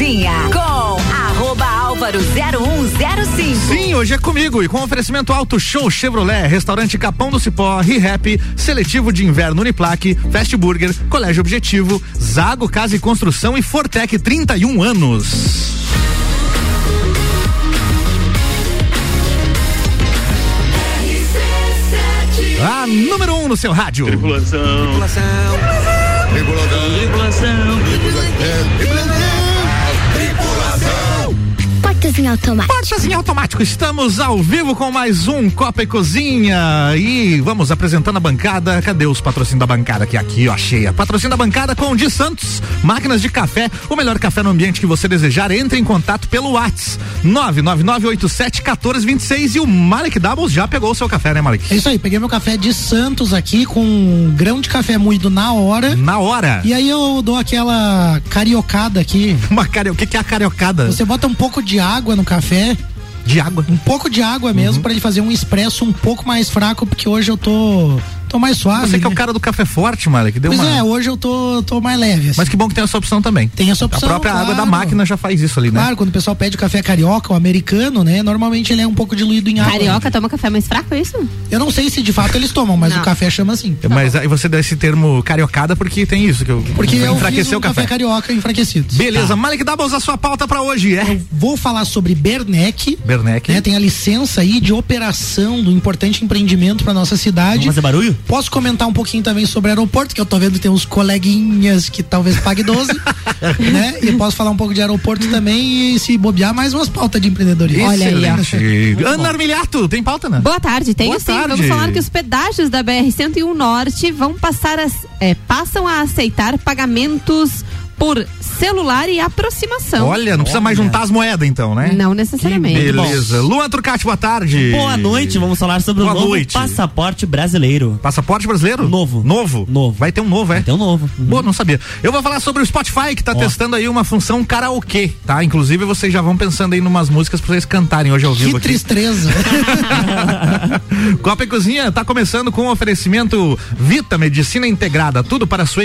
Cozinha com arroba álvaro 0105. Sim, hoje é comigo e com oferecimento Auto Show Chevrolet, Restaurante Capão do Cipó, ReHap, Seletivo de Inverno Uniplaque, Fast Burger, Colégio Objetivo, Zago Casa e Construção e Fortec 31 anos. A número 1 um no seu rádio. Tripulação. Tripulação. Tripulação. Tripulação. Portas em automático. Portas em automático. Estamos ao vivo com mais um Copa e Cozinha. E vamos apresentando a bancada. Cadê os patrocínios da bancada? Que aqui, ó, cheia. Patrocínio da bancada com o de Santos. Máquinas de café. O melhor café no ambiente que você desejar. Entre em contato pelo WhatsApp. 999871426. E o Malik Doubles já pegou o seu café, né, Malik? É isso aí. Peguei meu café de Santos aqui com um grão de café moído na hora. Na hora. E aí eu dou aquela cariocada aqui. Uma cari... O que, que é a cariocada? Você bota um pouco de água no café. De água? Um pouco de água mesmo uhum. para ele fazer um expresso um pouco mais fraco, porque hoje eu tô tô mais suave. Você que é o cara do café forte, Malik, deu pois uma... é, hoje eu tô, tô mais leve. Assim. Mas que bom que tem essa opção também. Tem essa opção. A própria claro. água da máquina já faz isso ali, né? Claro, quando o pessoal pede o café carioca, o americano, né? Normalmente ele é um pouco diluído em água. Carioca toma café mais fraco, é isso? Eu não sei se de fato eles tomam, mas não. o café chama assim. Mas aí você dá esse termo cariocada porque tem isso, que eu Porque eu enfraqueceu um o café. café carioca enfraquecido. Beleza, tá. Malik Doubles, a sua pauta pra hoje é? Eu vou falar sobre Bernec. Bernec. Né? Tem a licença aí de operação do importante empreendimento pra nossa cidade. Vamos fazer barulho? Posso comentar um pouquinho também sobre aeroporto, que eu tô vendo que tem uns coleguinhas que talvez pague 12, né? E posso falar um pouco de aeroporto também e se bobear mais umas pautas de empreendedorismo. Olha aí, ó. Ana Armiliato, tem pauta, né? Boa tarde, tem Boa sim. Tarde. Vamos falar que os pedágios da BR-101 Norte vão passar a, é, passam a aceitar pagamentos por celular e aproximação. Olha, não precisa mais juntar as moedas então, né? Não necessariamente. Que beleza. Luan Turcati, boa tarde. Boa noite, vamos falar sobre boa o novo noite. passaporte brasileiro. Passaporte brasileiro? Novo. Novo? Novo. Vai ter um novo, é? Vai ter um novo. Uhum. Boa, não sabia. Eu vou falar sobre o Spotify que tá Ó. testando aí uma função karaokê, tá? Inclusive vocês já vão pensando aí numas músicas pra vocês cantarem hoje ao vivo Que aqui. tristeza. Copa e Cozinha tá começando com o oferecimento Vita Medicina Integrada, tudo para a sua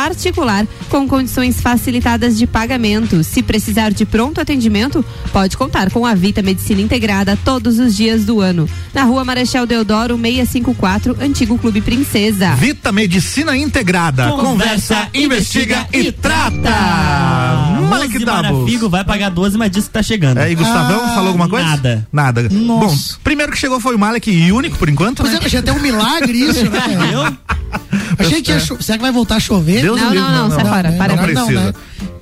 particular com condições facilitadas de pagamento. Se precisar de pronto atendimento, pode contar com a Vita Medicina Integrada todos os dias do ano. Na rua Marechal Deodoro 654, antigo Clube Princesa. Vita Medicina Integrada. Conversa, investiga e trata. Malik Figo vai pagar 12, mas disse que tá chegando. É, e Gustavão Ah, falou alguma coisa? nada. Nada. Nossa. Bom, primeiro que chegou foi o Malek e único por enquanto, Pois né? é, achei até um milagre isso, né? Eu? Achei que ia cho- Será que vai voltar a chover? Deus Não, não, não, sai fora, né? para, não para. Não, precisa. né?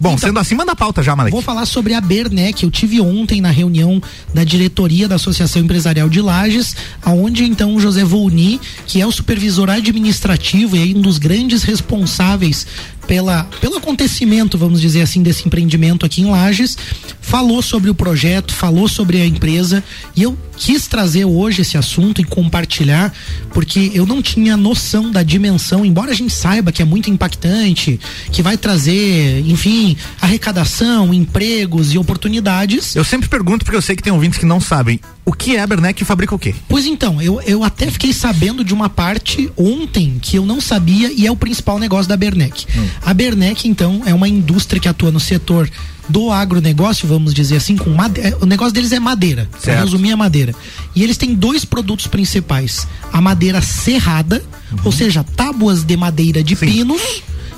Bom, Então- sendo assim, manda a pauta já, Malek. Vou falar sobre a Bernec. Eu tive ontem na reunião da diretoria da Associação Empresarial de Lages, aonde então o José Volni, que é o supervisor administrativo e aí um dos grandes responsáveis pela, pelo acontecimento, vamos dizer assim, desse empreendimento aqui em Lages, falou sobre o projeto, falou sobre a empresa e eu quis trazer hoje esse assunto e compartilhar, porque eu não tinha noção da dimensão, embora a gente saiba que é muito impactante, que vai trazer, enfim, arrecadação, empregos e oportunidades. Eu sempre pergunto, porque eu sei que tem ouvintes que não sabem, o que é a Bernec e fabrica o quê? Pois então, eu, eu até fiquei sabendo de uma parte ontem que eu não sabia e é o principal negócio da Bernec. A Bernec, então, é uma indústria que atua no setor do agronegócio, vamos dizer assim, com madeira. O negócio deles é madeira. Pra Certo. resumir a madeira. E eles têm dois produtos principais: a madeira serrada, ou seja, tábuas de madeira de Sim. pinos.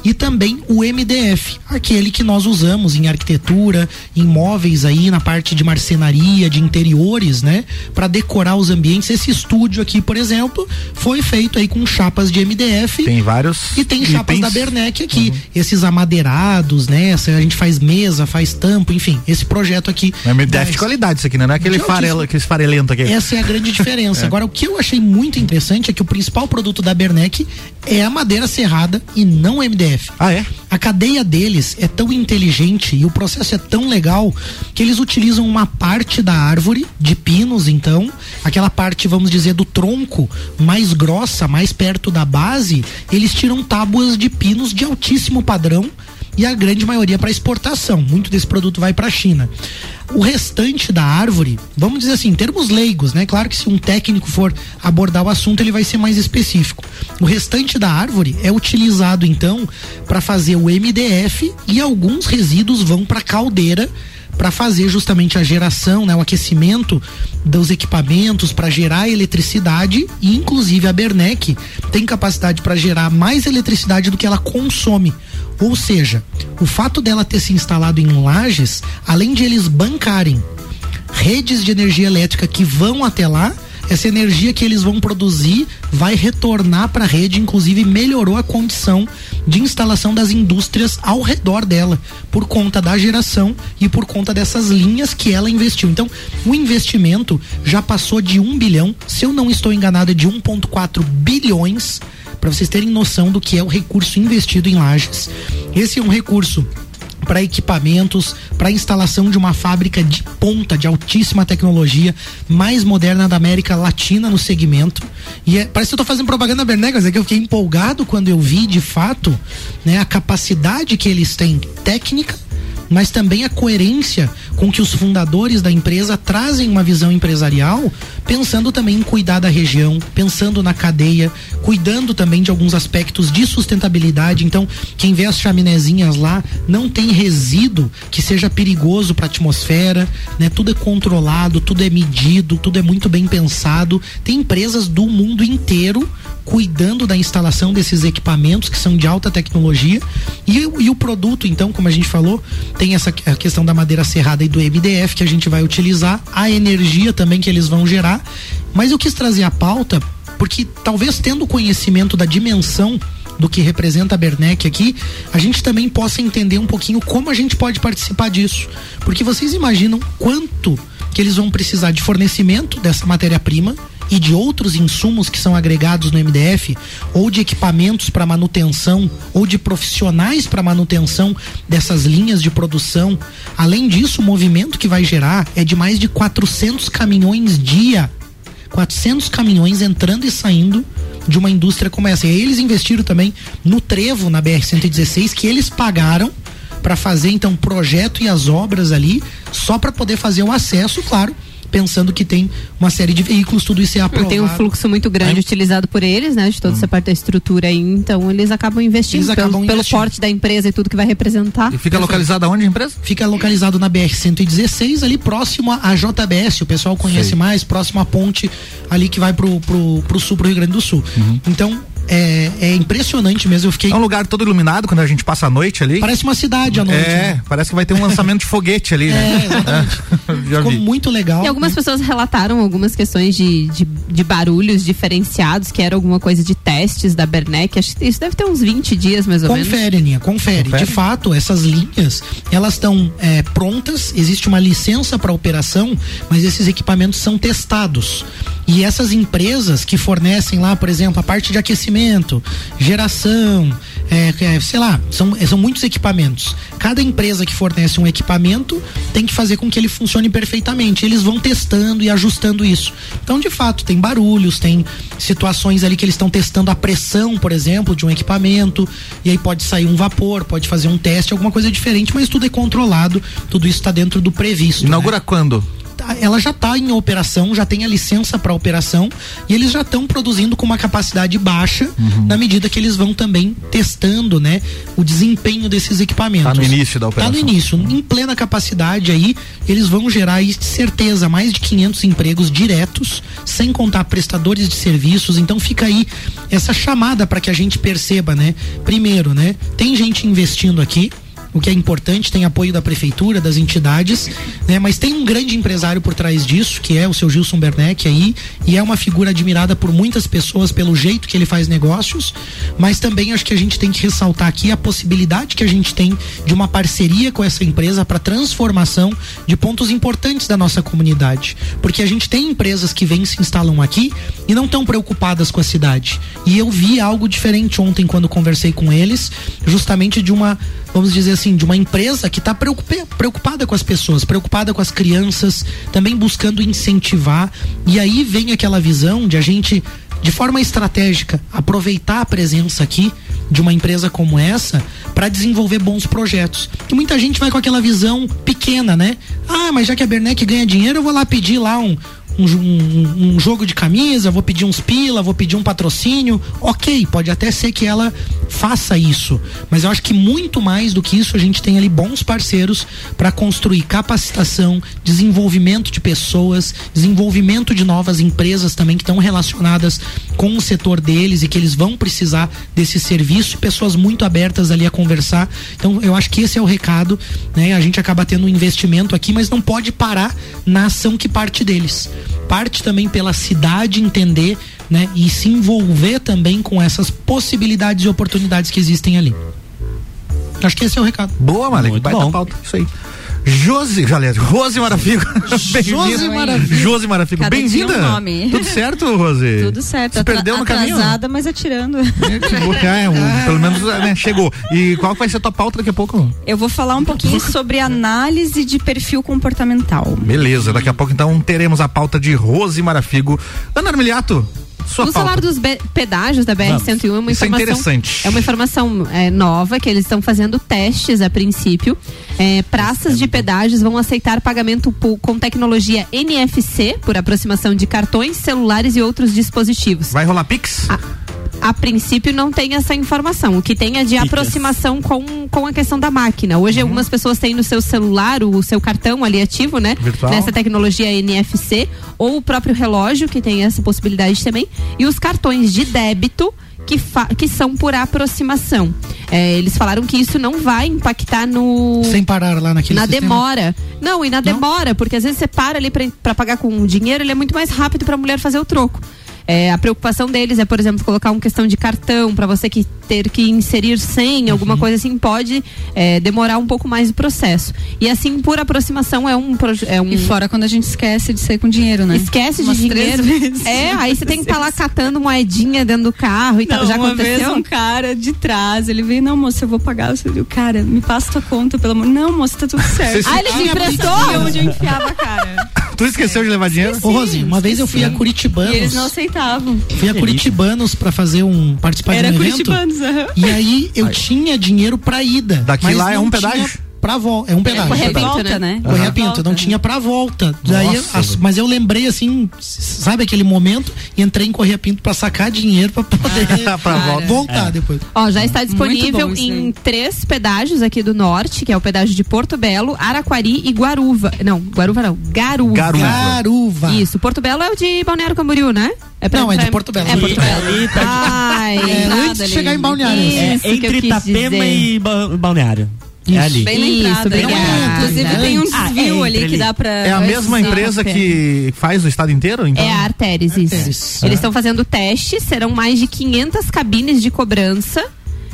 E também o MDF, aquele que nós usamos em arquitetura, em móveis aí na parte de marcenaria, de interiores, né, Pra decorar os ambientes. Esse estúdio aqui, por exemplo, foi feito aí com chapas de MDF. Tem vários. E tem chapas itens. da Bernec aqui. Esses amadeirados, né? A gente faz mesa, faz tampo, enfim. Esse projeto aqui. É MDF das- de qualidade isso aqui, né? Não é aquele farelo, aquele farelento aqui. essa é a grande diferença. Agora, o que eu achei muito interessante é que o principal produto da Bernec é a madeira serrada e não o MDF. Ah, é? A cadeia deles é tão inteligente e o processo é tão legal que eles utilizam uma parte da árvore, de pinos então, aquela parte, vamos dizer, do tronco mais grossa, mais perto da base, eles tiram tábuas de pinos de altíssimo padrão e a grande maioria para exportação. Muito desse produto vai para a China. O restante da árvore, vamos dizer assim, em termos leigos, né? Claro que se um técnico for abordar o assunto, ele vai ser mais específico. O restante da árvore é utilizado então para fazer o MDF e alguns resíduos vão para caldeira para fazer justamente a geração, né, o aquecimento dos equipamentos para gerar eletricidade e inclusive a Bernec tem capacidade para gerar mais eletricidade do que ela consome. Ou seja, o fato dela ter se instalado em lajes, além de eles bancarem redes de energia elétrica que vão até lá, essa energia que eles vão produzir vai retornar para a rede, inclusive melhorou a condição de instalação das indústrias ao redor dela, por conta da geração e por conta dessas linhas que ela investiu. Então, o investimento já passou de um bilhão, se eu não estou enganado, é de 1,4 bilhões, para vocês terem noção do que é o recurso investido em lajes. Esse é um recurso para equipamentos, para instalação de uma fábrica de ponta, de altíssima tecnologia, mais moderna da América Latina no segmento. E é, parece que eu estou fazendo propaganda Bernegas, é que eu fiquei empolgado quando eu vi de fato né, a capacidade que eles têm técnica mas também a coerência com que os fundadores da empresa trazem uma visão empresarial, pensando também em cuidar da região, pensando na cadeia, cuidando também de alguns aspectos de sustentabilidade. Então, quem vê as chaminézinhas lá não tem resíduo que seja perigoso para a atmosfera, né? Tudo é controlado, tudo é medido, tudo é muito bem pensado. Tem empresas do mundo inteiro cuidando da instalação desses equipamentos que são de alta tecnologia e, e, o produto, então, como a gente falou, tem essa a questão da madeira serrada e do MDF que a gente vai utilizar, a energia também que eles vão gerar. Mas eu quis trazer a pauta porque talvez tendo conhecimento da dimensão do que representa a Bernec aqui, a gente também possa entender um pouquinho como a gente pode participar disso. Porque vocês imaginam quanto que eles vão precisar de fornecimento dessa matéria-prima e de outros insumos que são agregados no MDF, ou de equipamentos para manutenção, ou de profissionais para manutenção dessas linhas de produção. Além disso, o movimento que vai gerar é de mais de 400 caminhões dia. 400 caminhões entrando e saindo de uma indústria como essa. E eles investiram também no trevo na BR-116 que eles pagaram para fazer então o projeto e as obras ali, só para poder fazer o acesso, claro, pensando que tem uma série de veículos, tudo isso é aprovado. Tem um fluxo muito grande é. utilizado por eles, né? De toda hum. essa parte da estrutura aí, então eles acabam investindo eles pelo, pelo porte da empresa e tudo que vai representar. E fica localizada onde a empresa? Fica localizado na BR-116, ali próximo à JBS, o pessoal conhece Sei. mais, próximo à ponte ali que vai pro, pro, pro sul, pro Rio Grande do Sul. Uhum. Então, é, é, impressionante mesmo. Eu fiquei. É um lugar todo iluminado quando a gente passa a noite ali. Parece uma cidade à noite. É, né? parece que vai ter um lançamento de foguete ali, né? É, exatamente. Ficou vi. muito legal. E algumas pessoas relataram algumas questões de, de, de, barulhos diferenciados, que era alguma coisa de testes da Bernec. Acho que isso deve ter uns 20 dias mais ou confere, menos. Confere, Aninha, confere. confere. De fato, essas linhas, elas estão é, prontas, existe uma licença para operação, mas esses equipamentos são testados. E essas empresas que fornecem lá, por exemplo, a parte de aquecimento, geração, é, é, sei lá, são, são muitos equipamentos. Cada empresa que fornece um equipamento tem que fazer com que ele funcione perfeitamente. Eles vão testando e ajustando isso. Então, de fato, tem barulhos, tem situações ali que eles estão testando a pressão, por exemplo, de um equipamento, e aí pode sair um vapor, pode fazer um teste, alguma coisa diferente, mas tudo é controlado, tudo isso está dentro do previsto. Inaugura né? quando? Ela já está em operação, já tem a licença para operação e eles já estão produzindo com uma capacidade baixa uhum. na medida que eles vão também testando, né, o desempenho desses equipamentos. Está no início da operação. Está no início, em plena capacidade aí, eles vão gerar aí, certeza mais de 500 empregos diretos, sem contar prestadores de serviços. Então fica aí essa chamada para que a gente perceba, né? Primeiro, né, tem gente investindo aqui o que é importante, tem apoio da prefeitura, das entidades, né? Mas tem um grande empresário por trás disso, que é o seu Gilson Bernec aí, e é uma figura admirada por muitas pessoas pelo jeito que ele faz negócios, mas também acho que a gente tem que ressaltar aqui a possibilidade que a gente tem de uma parceria com essa empresa para transformação de pontos importantes da nossa comunidade, porque a gente tem empresas que vêm se instalam aqui e não estão preocupadas com a cidade. E eu vi algo diferente ontem quando conversei com eles, justamente de uma, vamos dizer assim, de uma empresa que está preocupada com as pessoas, preocupada com as crianças, também buscando incentivar. E aí vem aquela visão de a gente de forma estratégica, aproveitar a presença aqui de uma empresa como essa para desenvolver bons projetos. E muita gente vai com aquela visão pequena, né? Ah, mas já que a Bernec ganha dinheiro, eu vou lá pedir lá um, um, um, um, jogo de camisa, vou pedir uns pila, vou pedir um patrocínio. Ok, pode até ser que ela faça isso. Mas eu acho que muito mais do que isso, a gente tem ali bons parceiros para construir capacitação, desenvolvimento de pessoas, desenvolvimento de novas empresas também que estão relacionadas com o setor deles e que eles vão precisar desse serviço, pessoas muito abertas ali a conversar. Então eu acho que esse é o recado, né? A gente acaba tendo um investimento aqui, mas não pode parar na ação que parte deles parte também pela cidade entender, né, e se envolver também com essas possibilidades e oportunidades que existem ali. Acho que esse é o recado. Boa, Malek. Baita bom. pauta. Isso aí. Josi, aliás, Rose Marafigo. Josi Marafigo. Josi Marafigo. Bem-vinda. Um Tudo certo, Rose? Tudo certo. Você perdeu no caminho? Atrasada, mas atirando. É, é, pelo menos né, chegou. E qual vai ser a tua pauta daqui a pouco? Eu vou falar um pouquinho sobre análise de perfil comportamental. Beleza, daqui a pouco então teremos a pauta de Rose Marafigo. Ana Armiliato, sua Vamos falar dos pedágios da BR-101. É uma Isso é informação, é interessante. É uma informação é, nova que eles estão fazendo testes a princípio. É, praças de pedágios vão aceitar pagamento com tecnologia NFC por aproximação de cartões, celulares e outros dispositivos. Vai rolar Pix? A a princípio não tem essa informação. O que tem é de Picas. aproximação com, com a questão da máquina. Hoje uhum. algumas pessoas têm no seu celular o seu cartão ali ativo, né? Virtual. Nessa tecnologia NFC, ou o próprio relógio, que tem essa possibilidade também, e os cartões de débito. Que, que, são por aproximação. É, eles falaram que isso não vai impactar no. Sem parar lá naquele Na sistema. demora. Não, e na não? demora, porque às vezes você para ali para pagar com dinheiro, ele é muito mais rápido para a mulher fazer o troco. É, a preocupação deles é, por exemplo, colocar uma questão de cartão para você que ter que inserir senha, uhum. alguma coisa assim, pode é, demorar um pouco mais o processo. E assim, por aproximação, é um, é um. E fora quando a gente esquece de ser com dinheiro, né? Esquece Umas de dinheiro. É, aí você tem que estar tá lá catando moedinha dentro do carro e tal. Já uma aconteceu? Vez um cara de trás, ele veio, não, moça, eu vou pagar. Eu cara, me passa tua conta, pelo amor. Não, moça, tá tudo certo. ah, ele te emprestou? onde eu enfiava a cara. Tu esqueceu de levar dinheiro? Ô, Rosi, uma vez eu fui a Curitibanos. E eles não aceitavam. Fui a Curitibanos pra fazer um. participar Era de um evento. E aí eu Ai. tinha dinheiro pra ida. Daqui lá é um pedágio? Pra volta. É um pedágio. Correia Pinto, né? Correia uhum. Pinto, não tinha pra volta. Daí, as, mas eu lembrei assim, sabe aquele momento? E entrei em Correia Pinto pra sacar dinheiro pra poder pra volta. voltar é. depois. Ó, já está disponível em três pedágios aqui do norte, que é o pedágio de Porto Belo, Araquari e Guaruva. Não, Guaruva não, Garuva. Garuva. Garuva. Isso, Porto Belo é o de Balneário Camboriú, né? É pra, não, é de Porto Belo. É Porto Belo. Tá Ai, é, antes de chegar em Balneário. Isso, é, entre Itapema e Balneário. Isso. É ali. Bem na entrada. Isso, Inclusive tem um desvio ah, é ali que dá pra. É a mesma empresa que faz o estado inteiro? Então? É a Arteris, isso. Arteris. Eles estão fazendo testes, serão mais de 500 cabines de cobrança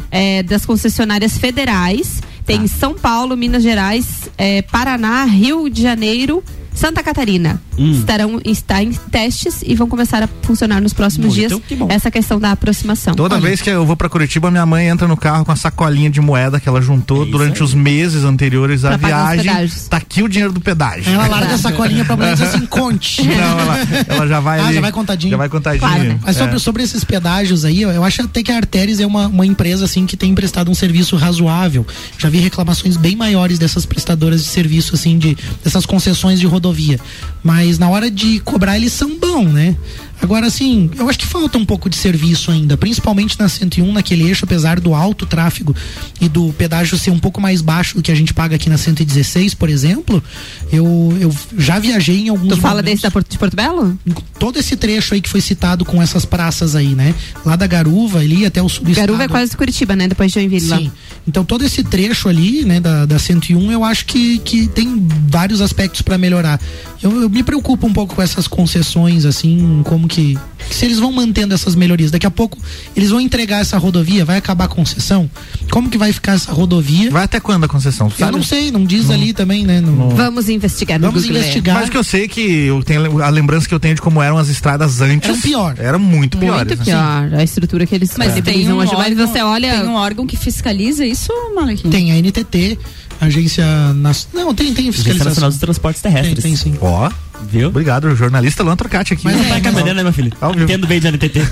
é, das concessionárias federais. Tem ah. São Paulo, Minas Gerais, é, Paraná, Rio de Janeiro, Santa Catarina hum. estarão está em testes e vão começar a funcionar nos próximos Muito dias. Que essa questão da aproximação. Toda Olha. vez que eu vou para Curitiba, minha mãe entra no carro com a sacolinha de moeda que ela juntou é durante os meses anteriores à viagem. Tá aqui o dinheiro do pedágio. Ela larga a sacolinha para mulher dizer assim, conte. Não, ela, ela já vai. ah, ali, já vai contadinho. Já vai contadinho. Claro. Mas sobre, é. sobre esses pedágios aí, eu acho até que a Arteris é uma, uma empresa assim que tem prestado um serviço razoável. Já vi reclamações bem maiores dessas prestadoras de serviço assim de dessas concessões de rodovia mas na hora de cobrar eles são bons, né? Agora, assim, eu acho que falta um pouco de serviço ainda, principalmente na 101, naquele eixo, apesar do alto tráfego e do pedágio ser um pouco mais baixo do que a gente paga aqui na 116, por exemplo. Eu, eu já viajei em alguns Tu fala momentos- desse da Porto, de Porto Belo? todo esse trecho aí que foi citado com essas praças aí, né? Lá da Garuva, ali até o sul do Garuva é quase Curitiba, né? Depois de Joinville lá. Sim. Então todo esse trecho ali, né, da, da 101, eu acho que, que tem vários aspectos para melhorar. Eu, eu me preocupo um pouco com essas concessões, assim, como que, se eles vão mantendo essas melhorias, daqui a pouco eles vão entregar essa rodovia, vai acabar a concessão? Como que vai ficar essa rodovia? Vai até quando a concessão? Eu não sei, não diz ali também, né? no- Vamos investigar no Vamos Google. investigar. Mas que eu sei que eu tenho a lembrança que eu tenho de como eram as estradas antes. Eram pior. Eram muito piores. Muito né? pior. A estrutura que eles Mas tem disponibilizam um, hoje. Mas órgão, você olha. tem um órgão que fiscaliza isso, Malequim? Tem a NTT, Agência Nas... Não, tem, tem Agência Nacional fiscalização. dos Transportes Tem, Terrestres. tem sim. Ó, Viu? obrigado, jornalista Luan Trocati aqui. Mas Não é, tá caminhando, né, meu filho? Ao vivo. Entendo bem de NTT.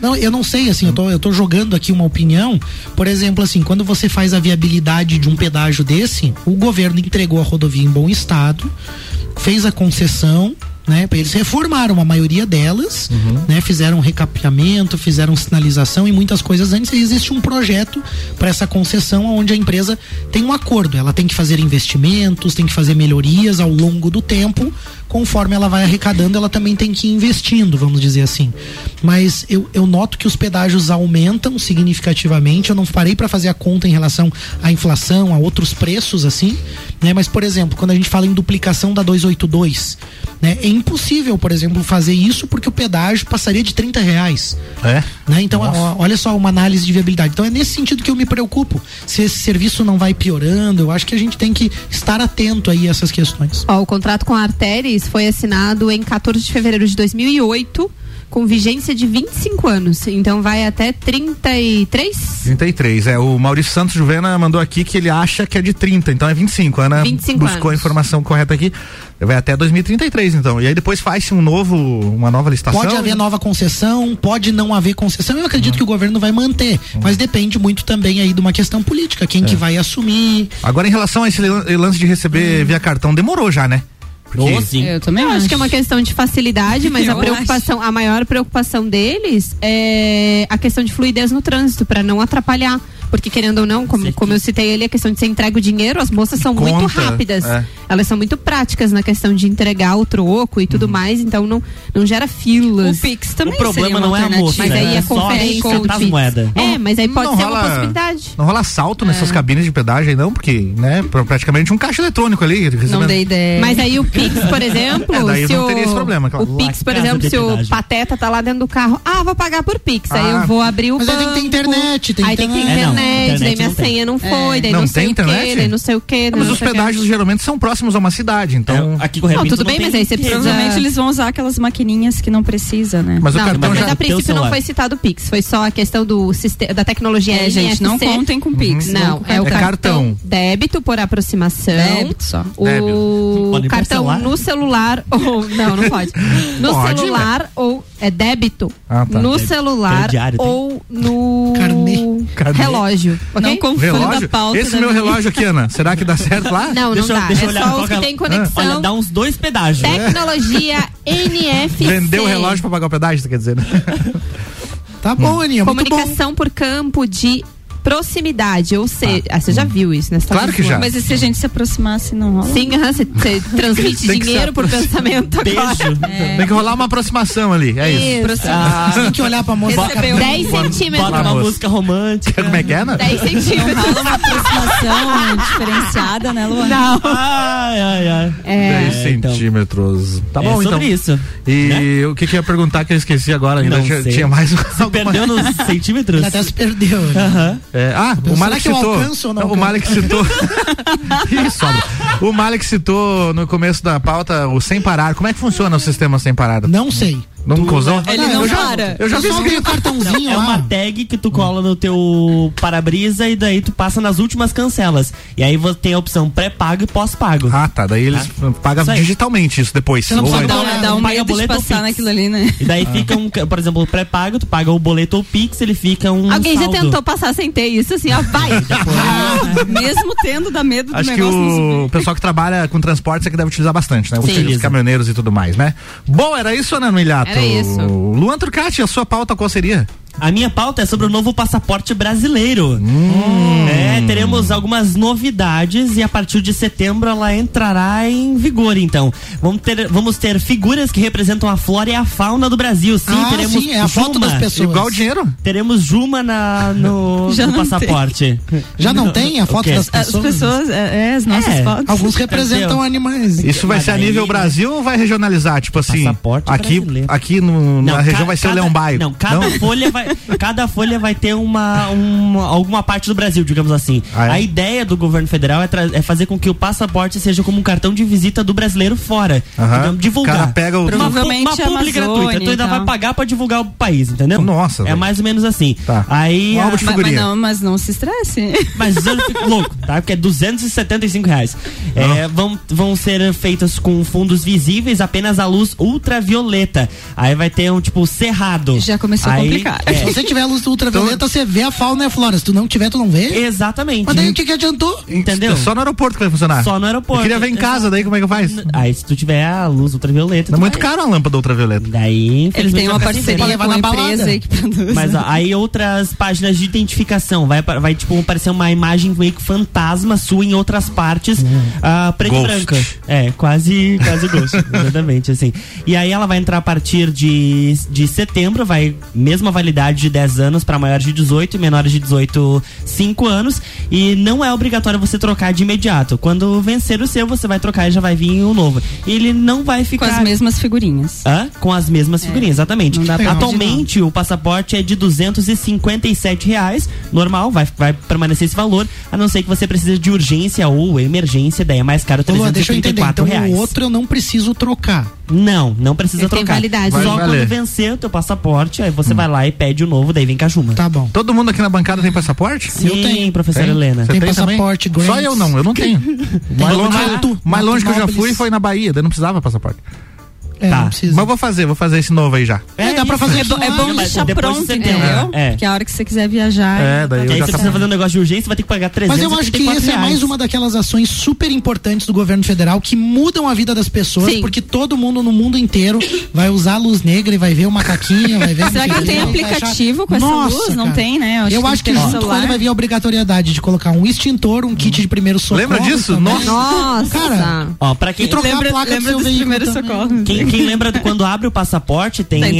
Não, eu não sei, assim, eu tô, eu tô jogando aqui uma opinião. Por exemplo, assim, quando você faz a viabilidade de um pedágio desse, o governo entregou a rodovia em bom estado, fez a concessão, né? Eles reformaram a maioria delas, né? Fizeram recapeamento, fizeram sinalização e muitas coisas antes. E existe um projeto para essa concessão onde a empresa tem um acordo. Ela tem que fazer investimentos, tem que fazer melhorias ao longo do tempo. Conforme ela vai arrecadando, ela também tem que ir investindo, vamos dizer assim. Mas eu, eu noto que os pedágios aumentam significativamente. Eu não parei para fazer a conta em relação à inflação, a outros preços assim, né? Mas por exemplo, quando a gente fala em duplicação da 282, né? É impossível, por exemplo, fazer isso porque o pedágio passaria de 30 reais. É. Né? Então, ó, olha só uma análise de viabilidade. Então é nesse sentido que eu me preocupo. Se esse serviço não vai piorando, eu acho que a gente tem que estar atento aí a essas questões. Ó, o contrato com a Foi assinado em 14 de fevereiro de 2008, com vigência de 25 anos. Então vai até 33? 33. É, o Maurício Santos Juvena mandou aqui que ele acha que é de 30, então é 25. A Ana 25 buscou a anos. informação correta aqui. Vai até 2033, então. E aí depois faz-se um novo, uma nova licitação. Pode haver nova concessão, pode não haver concessão. Eu acredito que o governo vai manter, mas depende muito também aí de uma questão política, quem que vai assumir. Agora, em relação a esse lan- lance de receber via cartão, demorou já, né? Porque- sim. Eu também Eu acho. acho que é uma questão de facilidade, mas a Eu preocupação, a maior preocupação deles é a questão de fluidez no trânsito, para não atrapalhar. Porque querendo ou não, como, Sim. como eu citei ali, a questão de ser entregue o dinheiro, as moças são muito Conta, rápidas. é. Elas são muito práticas na questão de entregar o troco e tudo mais, então não, não gera O filas. Pix também O problema seria uma não é a moça, Mas né? aí É a só conferência Pix. moedas. É, mas aí pode Não ser rola- uma possibilidade. Não rola assalto nessas cabines de pedágio aí, não, porque, né, pra- praticamente um caixa eletrônico ali. Não recebendo- dei ideia. Mas aí o Pix, por exemplo, É, daí se não o, teria esse problema, claro. o Pix, por exemplo, se o. Pateta tá lá dentro do carro, ah, vou pagar por Pix, aí Ah, eu vou abrir o mas aí banco. tem que ter internet, tem aí tem que ter internet. É, não, internet, internet daí minha não tem. senha não foi, daí Não não, sei tem o quê, internet? daí não sei o quê. daí Mas não os o pedágios geralmente são próximos a uma cidade, então. É, aqui com o Não, tudo bem, tem mas aí você que- precisa- Provavelmente eles vão usar aquelas maquininhas que não precisa, né? Mas o Não, cartão mas já. a princípio não foi citado o Pix, foi só a questão do siste- da tecnologia É, gente, não contem com Pix. Não, com é o É cartão, cartão. débito por aproximação. Débito só. O cartão no celular ou não, não pode. No Pode, celular ou é débito Ah, tá. no Débito. celular Crediário, tem? ou no Carnê. Carnê. relógio, Não confunda a pauta Esse meu minha- relógio aqui, Ana, será que dá certo lá? Não, Deixa não dá. deixa é olhar só os que é- tem conexão. Olha, dá uns dois pedágios. Tecnologia NFC. Vendeu o relógio pra pagar o pedágio, você quer dizer, né? Tá bom, Aninha, muito bom. Comunicação por campo de proximidade, ou seja, ah, você já viu isso, né? Você tá Claro que vendo? já. Mas e se a gente se aproximasse, não rola? Sim, aham, você, você transmite que dinheiro por pensamento agora. Beijo. Tem que rolar uma aproximação ali, é isso. Isso. Ah, Tem que olhar pra moça. Recebeu. 10 bota centímetros. uma moça. música romântica. Como é que é, Ana? 10 Não centímetros. rola uma aproximação diferenciada, né, Luana? Não. Ai, ai, ai. É. 10 então. centímetros. Tá bom, é então. sobre isso. E né? o que, que eu ia perguntar que eu esqueci agora ainda? Não Tinha, sei. tinha mais Se alguma- perdeu nos centímetros? Até se perdeu. né? Aham. É, ah, o Malek citou. alcanço ou não o? Malek citou. Sobra. O Malek citou no começo da pauta o sem parar. Como é que funciona o sistema sem parar? Não sei. Nunca usou? Ele Ah, não eu já- para. Eu já vi só escrito. cartãozinho É lá. uma tag que tu cola no teu para-brisa e daí tu passa nas últimas cancelas. E aí você tem a opção pré-pago e pós-pago. Ah, tá. Daí eles pagam Isso digitalmente isso depois. Você não precisa é- dar uma- dá um paga medo de boleto ou passar naquilo ali, né? E daí fica um, por exemplo, o pré-pago, tu paga o boleto ou Pix, ele fica um Alguém já saldo. tentou passar sem ter isso, assim, ó, vai. Ah, mesmo tendo, dá medo do Acho que negócio não subir. o pessoal que trabalha com transportes é que deve utilizar bastante, né? Os caminhoneiros e tudo mais, né? Bom, era isso, Ana Milhato? Era isso. Luan Turcati, a sua pauta qual seria? A minha pauta é sobre o novo passaporte brasileiro. Hum. É, teremos algumas novidades e a partir de setembro ela entrará em vigor, então. Vamos ter, vamos ter figuras que representam a flora e a fauna do Brasil. Sim, ah, teremos sim, é a foto Juma. das pessoas. Igual o dinheiro? Teremos Juma na, no, Já no não passaporte. Já não tem a O foto das As pessoas? pessoas, é, é, as nossas É, fotos. Alguns representam animais. Isso vai Mas ser a daí- nível Brasil ou vai regionalizar? Tipo assim, Passaporte aqui, brasileiro. aqui no- na Não, região ca- vai ser o cada- Leão Baio. Não, cada folha vai, cada folha vai ter uma, uma- alguma parte do Brasil, digamos assim. Ah, é? A ideia do governo federal é, é fazer com que o passaporte seja como um cartão de visita do brasileiro fora. Digamos, divulgar. O cara pega o- uma, Provavelmente uma a publi Amazônia gratuita. Tu ainda vai pagar pra divulgar o país, entendeu? Nossa, É velho. mais ou menos assim. Tá. Aí Um a- álbum de Mas, mas não, mas não se estresse. mas eu fico louco, tá? Porque é 275 reais. É, vão, vão ser feitas com fundos visíveis apenas a luz ultravioleta. Aí vai ter um tipo cerrado. Já começou a Aí, complicar. É, Se você tiver a luz ultravioleta, você vê a fauna e a flora. Se tu não tiver, tu não vê. Exatamente. Mas daí o que, que adiantou? Entendeu? Só no aeroporto que vai funcionar. Só no aeroporto. Eu queria ver em casa, daí como é que faz? Aí se tu tiver a luz ultravioleta. É muito vai- caro a lâmpada ultravioleta. Daí, Ele infelizmente, tem uma parceria levar com na a balada. empresa aí que produz. Mas ó, aí outras páginas de identificação. Vai, vai tipo, aparecer uma imagem meio que fantasma sua em outras partes, ah, preta e Ghost. branca. É, quase, quase ghost. exatamente, assim. E aí ela vai entrar a partir de, de setembro, vai mesma validade de 10 anos para maiores de 18 e menores de 18, 5 anos. E não é obrigatório você trocar de imediato. Quando vencer o seu, você vai trocar e já vai vir o novo. E ele não vai com ficar. as mesmas figurinhas. Hã? Com as mesmas figurinhas, exatamente. não dá pra Atualmente, o passaporte é de 257 reais, normal, vai, vai permanecer esse valor, a não ser que você precise de urgência ou emergência, daí é mais caro, Ô, Luan, deixa eu entender. 334 Então reais. o outro eu não preciso trocar. Não, não precisa Ele tem trocar. validade. Vai Só valer. quando vencer o teu passaporte, aí você vai lá e pede o novo, daí vem com a Juma. Tá bom. Todo mundo aqui na bancada tem passaporte? Sim, Eu tenho. professora Tem? Helena. Você Tem também? passaporte, Só eu não, eu não tenho. mais longe, mais longe que eu já fui foi na Bahia, daí não precisava passaporte. É, Tá. não. Mas eu vou fazer, vou fazer esse novo aí já. É, dá pra fazer É, bo- é bom mas deixar pronto, setembro. entendeu? É. Porque a hora que você quiser viajar. É, daí eu E aí já você tá- precisa fazer um negócio de urgência, você vai ter que pagar 300 Mas eu acho que essa é mais uma daquelas ações super importantes do governo federal que mudam a vida das pessoas, Sim. porque todo mundo no mundo inteiro vai usar a luz negra e vai ver o macaquinho, vai ver. Será que não tem aplicativo com essa Nossa, luz? Não cara. tem, né? Eu acho que tem no junto com ele vai vir a obrigatoriedade de colocar um extintor, um kit de primeiro socorro. Lembra disso? Nossa. Nossa! Cara, Ó, pra quem, trocar Lembra, a placa do seu veículo socorros. Quem, quem lembra de quando abre o passaporte, tem Tá a,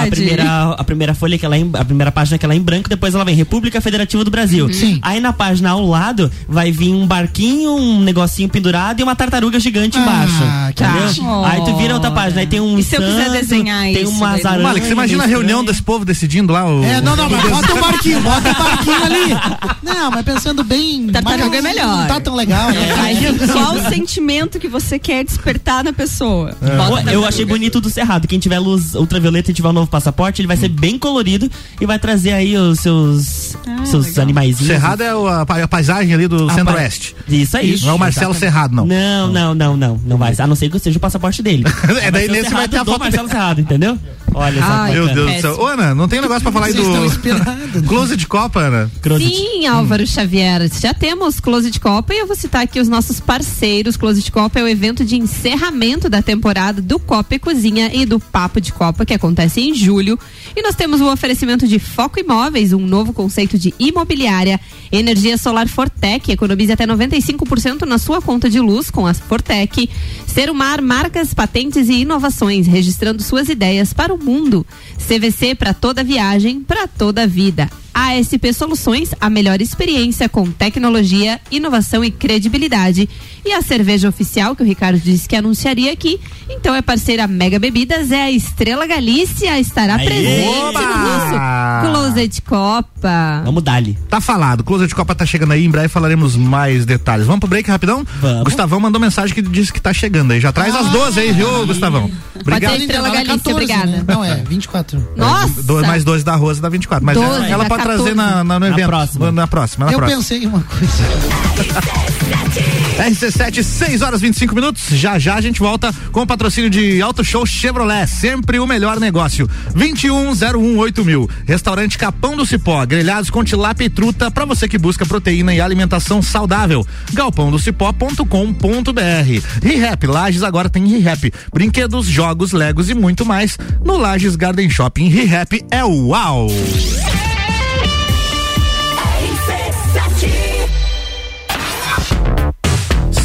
a a- primeira, a primeira folha que ela é em, a primeira página que ela é em branco, depois ela vem República Federativa do Brasil. Sim. Aí na página ao lado vai vir um barquinho, um negocinho pendurado e uma tartaruga gigante Ah, embaixo. que entendeu? Aí tu vira outra página, aí tem um E se eu quiser desenhar tem isso, umas aranhas. Malik, você imagina a reunião desse povo decidindo lá o. É, não, não, mas bota o barquinho, bota o barquinho ali. Não, mas pensando bem. Tartaruga é melhor. Não tá tão legal. né? Aí, qual o sentimento que você quer despertar na pessoa? Pô, Bota Eu achei bonito do Cerrado. Quem tiver luz ultravioleta e tiver o novo passaporte, ele vai ser bem colorido e vai trazer aí os seus, Ah, seus animaizinhos. Cerrado é o- a, a paisagem ali do centro-oeste. Isso aí. Não é o Marcelo Cerrado, não. Não, não, não, não. Não vai. A não ser que seja o passaporte dele. É, daí ser o nesse vai ter a do foto Marcelo Cerrado, entendeu? Olha só. Ai, Meu. Deus do céu. Ô, Ana, não tem um negócio pra falar aí do. Close de Copa, Ana? Sim, Álvaro Xavier. Já temos Closet Copa e eu vou citar aqui os nossos parceiros. Closet Copa é o evento de encerramento da temporada do Copa e Cozinha e do Papo de Copa, que acontece em julho. E nós temos o oferecimento de Foco Imóveis, um novo conceito de imobiliária. Energia solar Fortec, economize até 95% na sua conta de luz com a Fortec. Serumar, marcas, patentes e inovações, registrando suas ideias para o mundo. CVC para toda viagem, para toda vida. ASP Soluções, a melhor experiência com tecnologia, inovação e credibilidade. E a cerveja oficial, que o Ricardo disse que anunciaria aqui, então é parceira Mega Bebidas, é a Estrela Galícia, estará Aê! presente Oba! no nosso Closet Copa. Vamos dali. Tá falado. Close de Copa tá chegando aí. Em breve falaremos mais detalhes. Vamos pro break rapidão? Vamos. Gustavão mandou mensagem que disse que tá chegando aí. Já traz às 12 aí, viu, Gustavão? Obrigado. ser Estrela é Galícia, obrigada. Né? Não, é 24. Nossa! Dois, mais 12 da Rose dá 24. Mas 12 ela, pode trazer 14. na, na- no Na evento. próxima. Na próxima, na Eu próxima. pensei em uma coisa. RC7, 6 horas 25 minutos. Já já a gente volta com o patrocínio de Auto Show Chevrolet. Sempre o melhor negócio. 21018000. mil. Restaurante Capão do Cipó. Grelhados com tilápia e truta para você que busca proteína e alimentação saudável. galpãodocipó.com.br. ReHap Lages agora tem ReHap. Brinquedos, jogos, legos e muito mais. No Lages Garden Shopping. ReHap é uau.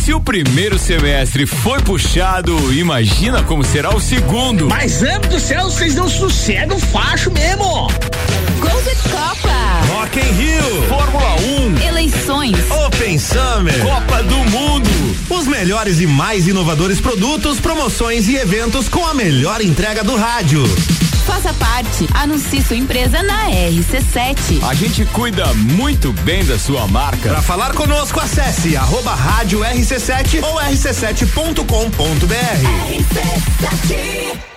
Se o primeiro semestre foi puxado, imagina como será o segundo. Mas, amo do céu, vocês não sossegam facho mesmo. Gol de Copa. Rock in Rio, Fórmula 1, Eleições. Open Summer. Copa do Mundo. Os melhores e mais inovadores produtos, promoções e eventos com a melhor entrega do rádio. Faça parte. Anuncie sua empresa na RC7. A gente cuida muito bem da sua marca. Para falar conosco, acesse arroba rádio RC7 ou rc7.com.br.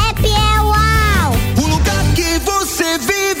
você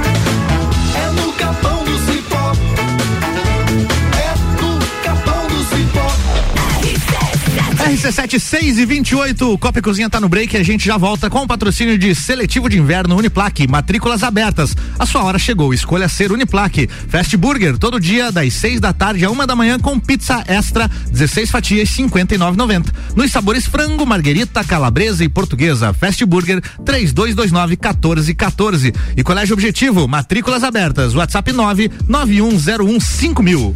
RC7 6 e 28, Copa e Cozinha tá no break e a gente já volta com o patrocínio de Seletivo de Inverno Uniplaque, matrículas abertas. A sua hora chegou, escolha ser Uniplaque. Fast Burger, todo dia das 6 da tarde a uma da manhã com pizza extra, 16 fatias, 59,90. Nos sabores frango, marguerita, calabresa e portuguesa. Fast Burger 3229 1414. E Colégio Objetivo, matrículas abertas. WhatsApp 9 9101 5000.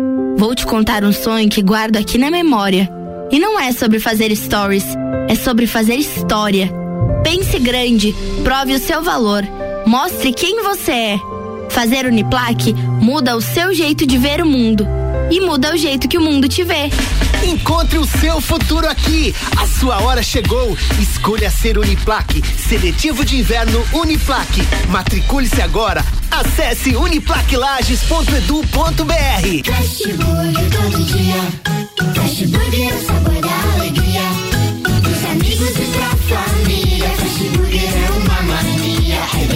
Vou te contar um sonho que guardo aqui na memória. E não é sobre fazer stories, é sobre fazer história. Pense grande, prove o seu valor, mostre quem você é. Fazer Uniplaque muda o seu jeito de ver o mundo. E muda o jeito que o mundo te vê. Encontre o seu futuro aqui. A sua hora chegou. Escolha ser Uniplaque. Seletivo de inverno Uniplaque. Matricule-se agora. Acesse uniplaquilages.edu.br. Fast Burger todo dia. Fast Burger é o sabor da alegria. Dos amigos e pra família.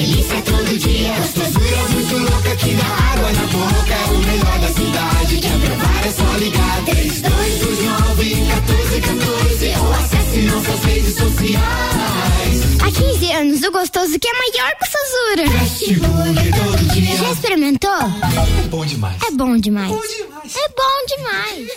Delícia todo dia. Gostosura muito louca que dá água na boca. É o melhor da cidade. Quer provar é só ligar. 3229 1414 ou acesse nossas redes sociais. Há 15 anos, o gostoso que é maior que o Sazura. Fast Burger todo dia. Já experimentou? É bom demais. É bom demais. É bom demais.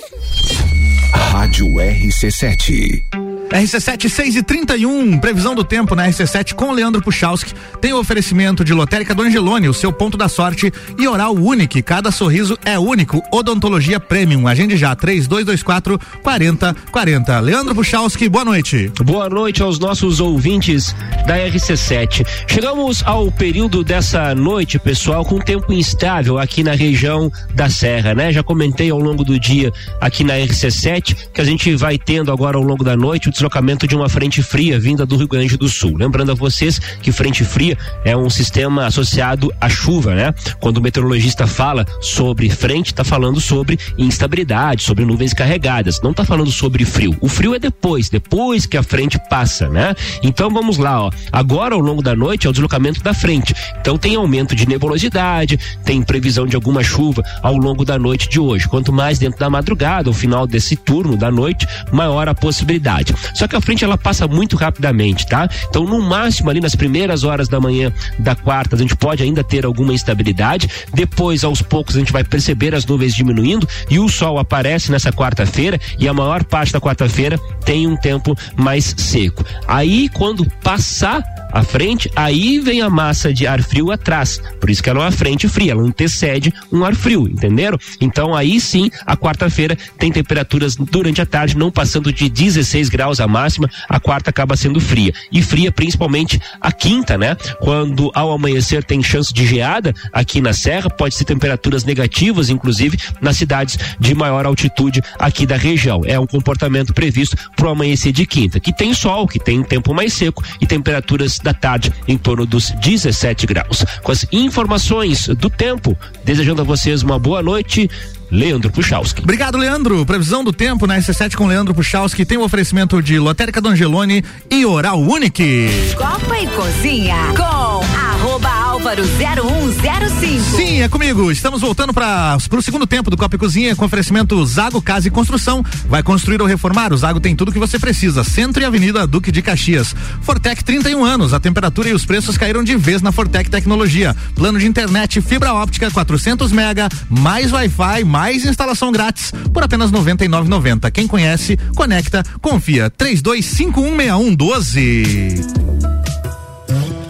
Rádio RC7. RC7 6 e 31, previsão do tempo na RC7 com Leandro Puchalski. Tem o oferecimento de Lotérica do Angelone, o seu ponto da sorte, e Oral Unique. Cada sorriso é único. Odontologia Premium. Agende já, 3224 4040. Leandro Puchalski, boa noite. Boa noite aos nossos ouvintes da RC7. Chegamos ao período dessa noite, pessoal, com tempo instável aqui na região da Serra, né? Já comentei ao longo do dia aqui na RC7 que a gente vai tendo agora ao longo da noite deslocamento de uma frente fria vinda do Rio Grande do Sul. Lembrando a vocês que frente fria é um sistema associado à chuva, né? Quando o meteorologista fala sobre frente, está falando sobre instabilidade, sobre nuvens carregadas, não está falando sobre frio. O frio é depois, depois que a frente passa, né? Então vamos lá, ó. Agora ao longo da noite é o deslocamento da frente. Então tem aumento de nebulosidade, tem previsão de alguma chuva ao longo da noite de hoje. Quanto mais dentro da madrugada, ao final desse turno da noite, maior a possibilidade. Só que a frente ela passa muito rapidamente, tá? Então, no máximo ali nas primeiras horas da manhã da quarta, a gente pode ainda ter alguma instabilidade. Depois, aos poucos, a gente vai perceber as nuvens diminuindo e o sol aparece nessa quarta-feira e a maior parte da quarta-feira tem um tempo mais seco. Aí, quando passar à frente, aí vem a massa de ar frio atrás. Por isso que ela é uma frente fria, ela antecede um ar frio, entenderam? Então aí sim, a quarta-feira tem temperaturas durante a tarde não passando de 16 graus a máxima, a quarta acaba sendo fria. E fria principalmente a quinta, né? Quando ao amanhecer tem chance de geada aqui na serra, pode ser temperaturas negativas, inclusive nas cidades de maior altitude aqui da região. É um comportamento previsto para o amanhecer de quinta, que tem sol, que tem tempo mais seco e temperaturas da tarde em torno dos 17 graus. Com as informações do tempo, desejando a vocês uma boa noite. Leandro Puchalski. Obrigado, Leandro. Previsão do tempo na RC7 com Leandro Puchalski. Tem o oferecimento de Lotérica do Angelone e Oral Unique. Copa e Cozinha com arroba Álvaro 0105. Sim, é comigo. Estamos voltando para o segundo tempo do Copa e Cozinha com oferecimento Zago Casa e Construção. Vai construir ou reformar? O Zago tem tudo que você precisa. Centro e Avenida Duque de Caxias. Fortec 31 anos. A temperatura e os preços caíram de vez na Fortec Tecnologia. Plano de internet fibra óptica 400 mega, mais Wi-Fi, mais instalação grátis por apenas 99,90. Quem conhece, conecta, confia. 32516112.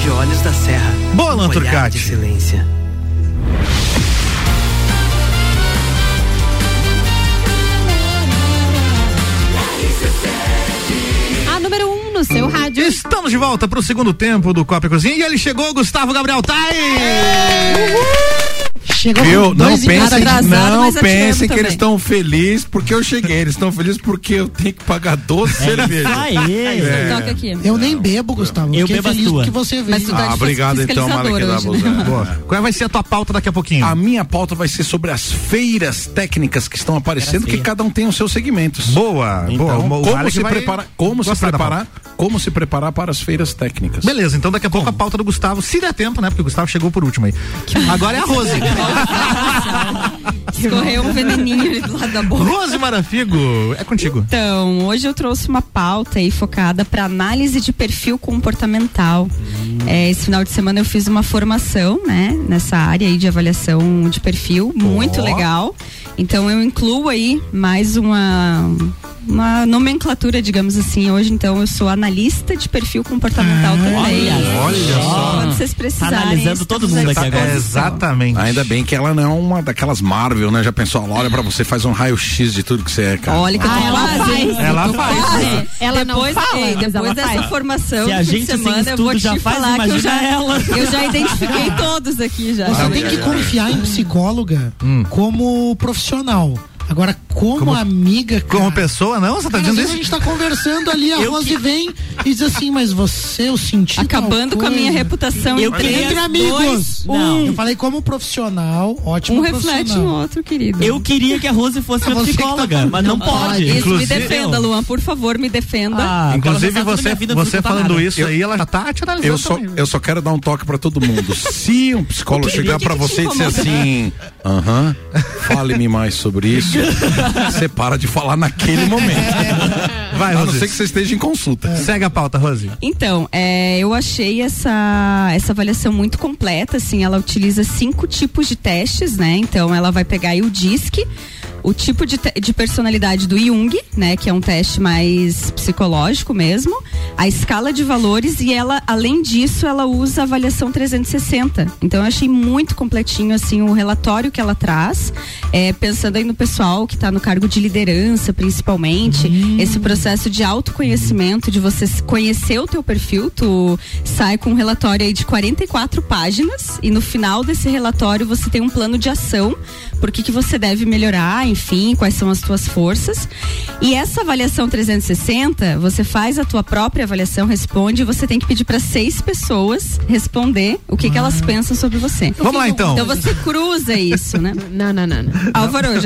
De Olhos da Serra. Boa, Um Turcati. excelência. A número 1 um no seu rádio. Estamos de volta para o segundo tempo do Copa e Cozinha e ele chegou, Gustavo Gabriel Tai. Chegou Viu? Não pensem, atrasado, não pensem que eles estão felizes porque eu cheguei. Eles estão felizes porque eu tenho que pagar 12 cervejas. É. Toca aqui. Eu nem bebo, Gustavo. Eu bebo feliz porque você veio. Tá Ah, obrigado então, fiscalizador Mara hoje, né? Qual vai ser a tua pauta daqui a pouquinho? A minha pauta vai ser sobre as feiras técnicas que estão aparecendo, que cada um tem os seus segmentos. Boa, Então, boa. O como se preparar, como se preparar, como se preparar para as feiras técnicas. Beleza, então daqui a pouco a pauta do Gustavo, se der tempo, né? Porque o Gustavo chegou por último aí. Agora é a Rose. Escorreu um veneninho ali do lado da boca. Rose Marafigo, é contigo. Então, hoje eu trouxe uma pauta aí focada para análise de perfil comportamental. É, esse final de semana eu fiz uma formação, né, nessa área aí de avaliação de perfil, muito legal. Então eu incluo aí mais uma uma nomenclatura, digamos assim. Hoje, então, eu sou analista de perfil comportamental também. olha só. Quando vocês precisarem. Analisando todo mundo aqui agora. Exatamente. Ainda bem que ela não é uma daquelas Marvel, né? Já pensou, ela olha pra você, faz um raio-x de tudo que você é, cara. Olha que eu tô Ah, ela quase. faz. eu Ela tô faz. quase. Ela não depois, fala, ei, mas depois ela dessa faz. formação Se a de fim de gente sem semana, eu vou te já faz, falar que eu já, ela. eu já identifiquei todos aqui já. Você tem que confiar em psicóloga Hum. como profissional profissional. Agora, como, Como- amiga. Como cara, pessoa, não? Você tá Cara, dizendo isso? a gente tá conversando ali, a Eu Rose que- vem e diz assim, mas você, eu senti. Acabando com a minha coisa." reputação Eu entre, queria Entre amigos. dois, Não. Eu falei como profissional, ótimo um reflete profissional. no outro, querido. Eu queria que a Rose fosse minha tá psicóloga, falando. mas não pode. Isso, Inclusive- me defenda, Luan, por favor, me defenda. Ah, Inclusive, você, vida, não você falando isso aí, ela já tá te analisando Eu só, também. eu só quero dar um toque pra todo mundo. Se um psicólogo chegar pra você e incomoda? assim, aham, fale-me mais sobre isso, você para de falar naquele momento. Vai, A não Rose. ser que você esteja em consulta. Segue a pauta, Rose. Então, é, eu achei essa, essa avaliação muito completa, assim, ela utiliza cinco tipos de testes, né? Então, ela vai pegar aí o DISC, o tipo de, de personalidade do Jung, né? Que é um teste mais psicológico mesmo, a escala de valores e ela, além disso, ela usa a avaliação 360. Então, eu achei muito completinho, assim, o relatório que ela traz, é, pensando aí no pessoal que está no cargo de liderança, principalmente, esse processo de autoconhecimento, de você conhecer o teu perfil, tu sai com um relatório aí de 44 páginas e no final desse relatório você tem um plano de ação, por que que você deve melhorar, enfim, quais são as tuas forças. E essa avaliação 360, você faz a tua própria avaliação, responde, e você tem que pedir para seis pessoas responder o que que elas pensam sobre você. Vamos lá, então. Então você cruza isso, né? Não, não, não. não.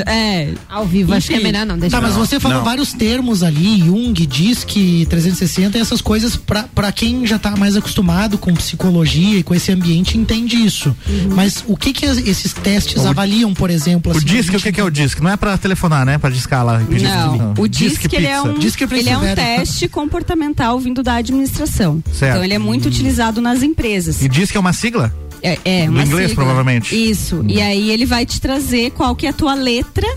É. Ao vivo, acho que é Enfim. melhor não. Deixa Tá, mas você falou Não. vários termos ali, Jung, DISC, 360 e essas coisas, pra, pra quem já tá mais acostumado com psicologia e com esse ambiente, entende isso. Mas o que que esses testes avaliam, por exemplo? O assim, disque, pra o que, gente que é o disque? Não é pra telefonar, né? Pra discar lá. e pedir- Não, o DISC ele é, um, Disque ele é um teste comportamental vindo da administração. Certo. Então ele é muito utilizado nas empresas. E disque é uma sigla? É, é Do uma inglês, sigla. provavelmente. Isso. E aí ele vai te trazer qual que é a tua letra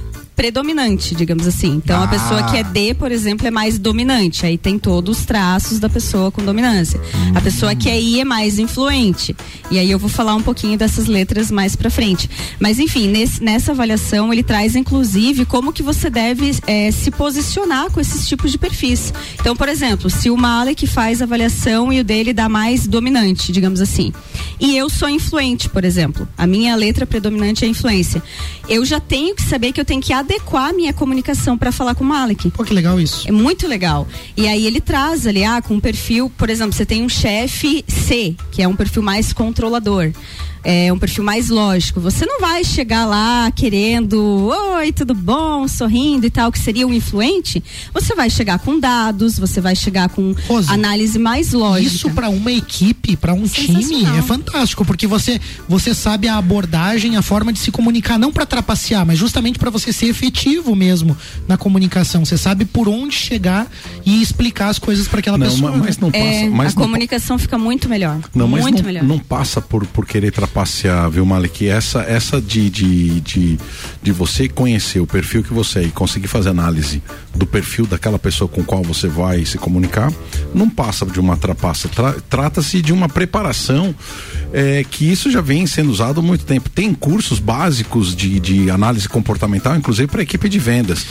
predominante, digamos assim. Então Ah. a pessoa que é D, por exemplo, é mais dominante. Aí tem todos os traços da pessoa com dominância. A pessoa que é I é mais influente. E aí eu vou falar um pouquinho dessas letras mais pra frente. Mas enfim, nesse- nessa avaliação ele traz inclusive como que você deve eh, se posicionar com esses tipos de perfis. Então, por exemplo, se o Malek faz a avaliação e o dele dá mais dominante, digamos assim. E eu sou influente, por exemplo. A minha letra predominante é influência. Eu já tenho que saber que eu tenho que adequar a minha comunicação para falar com o Malek. Pô, que legal isso. É muito legal. E aí ele traz ali, ah, com um perfil, por exemplo, você tem um chefe C, que é um perfil mais controlador. É um perfil mais lógico. Você não vai chegar lá querendo, oi, tudo bom, sorrindo e tal, que seria um influente. Você vai chegar com dados, você vai chegar com Rose, análise mais lógica. Isso pra uma equipe, pra um time, é fantástico, porque você você sabe a abordagem, a forma de se comunicar, não pra trapacear, mas justamente pra você ser efetivo mesmo na comunicação. Você sabe por onde chegar e explicar as coisas pra aquela Não, pessoa. mas- mas não passa- É, mas a não- comunicação fica muito melhor. Não, mas muito não, melhor. não passa por, por querer trapacear, viu, Malik? Essa, essa de, de, de, de você conhecer o perfil que você é e conseguir fazer análise do perfil daquela pessoa com qual você vai se comunicar, não passa de uma trapaça. Tra- Trata-se de uma preparação é, que isso já vem sendo usado há muito tempo. Tem cursos básicos de, de análise comportamental, inclusive para equipe de vendas.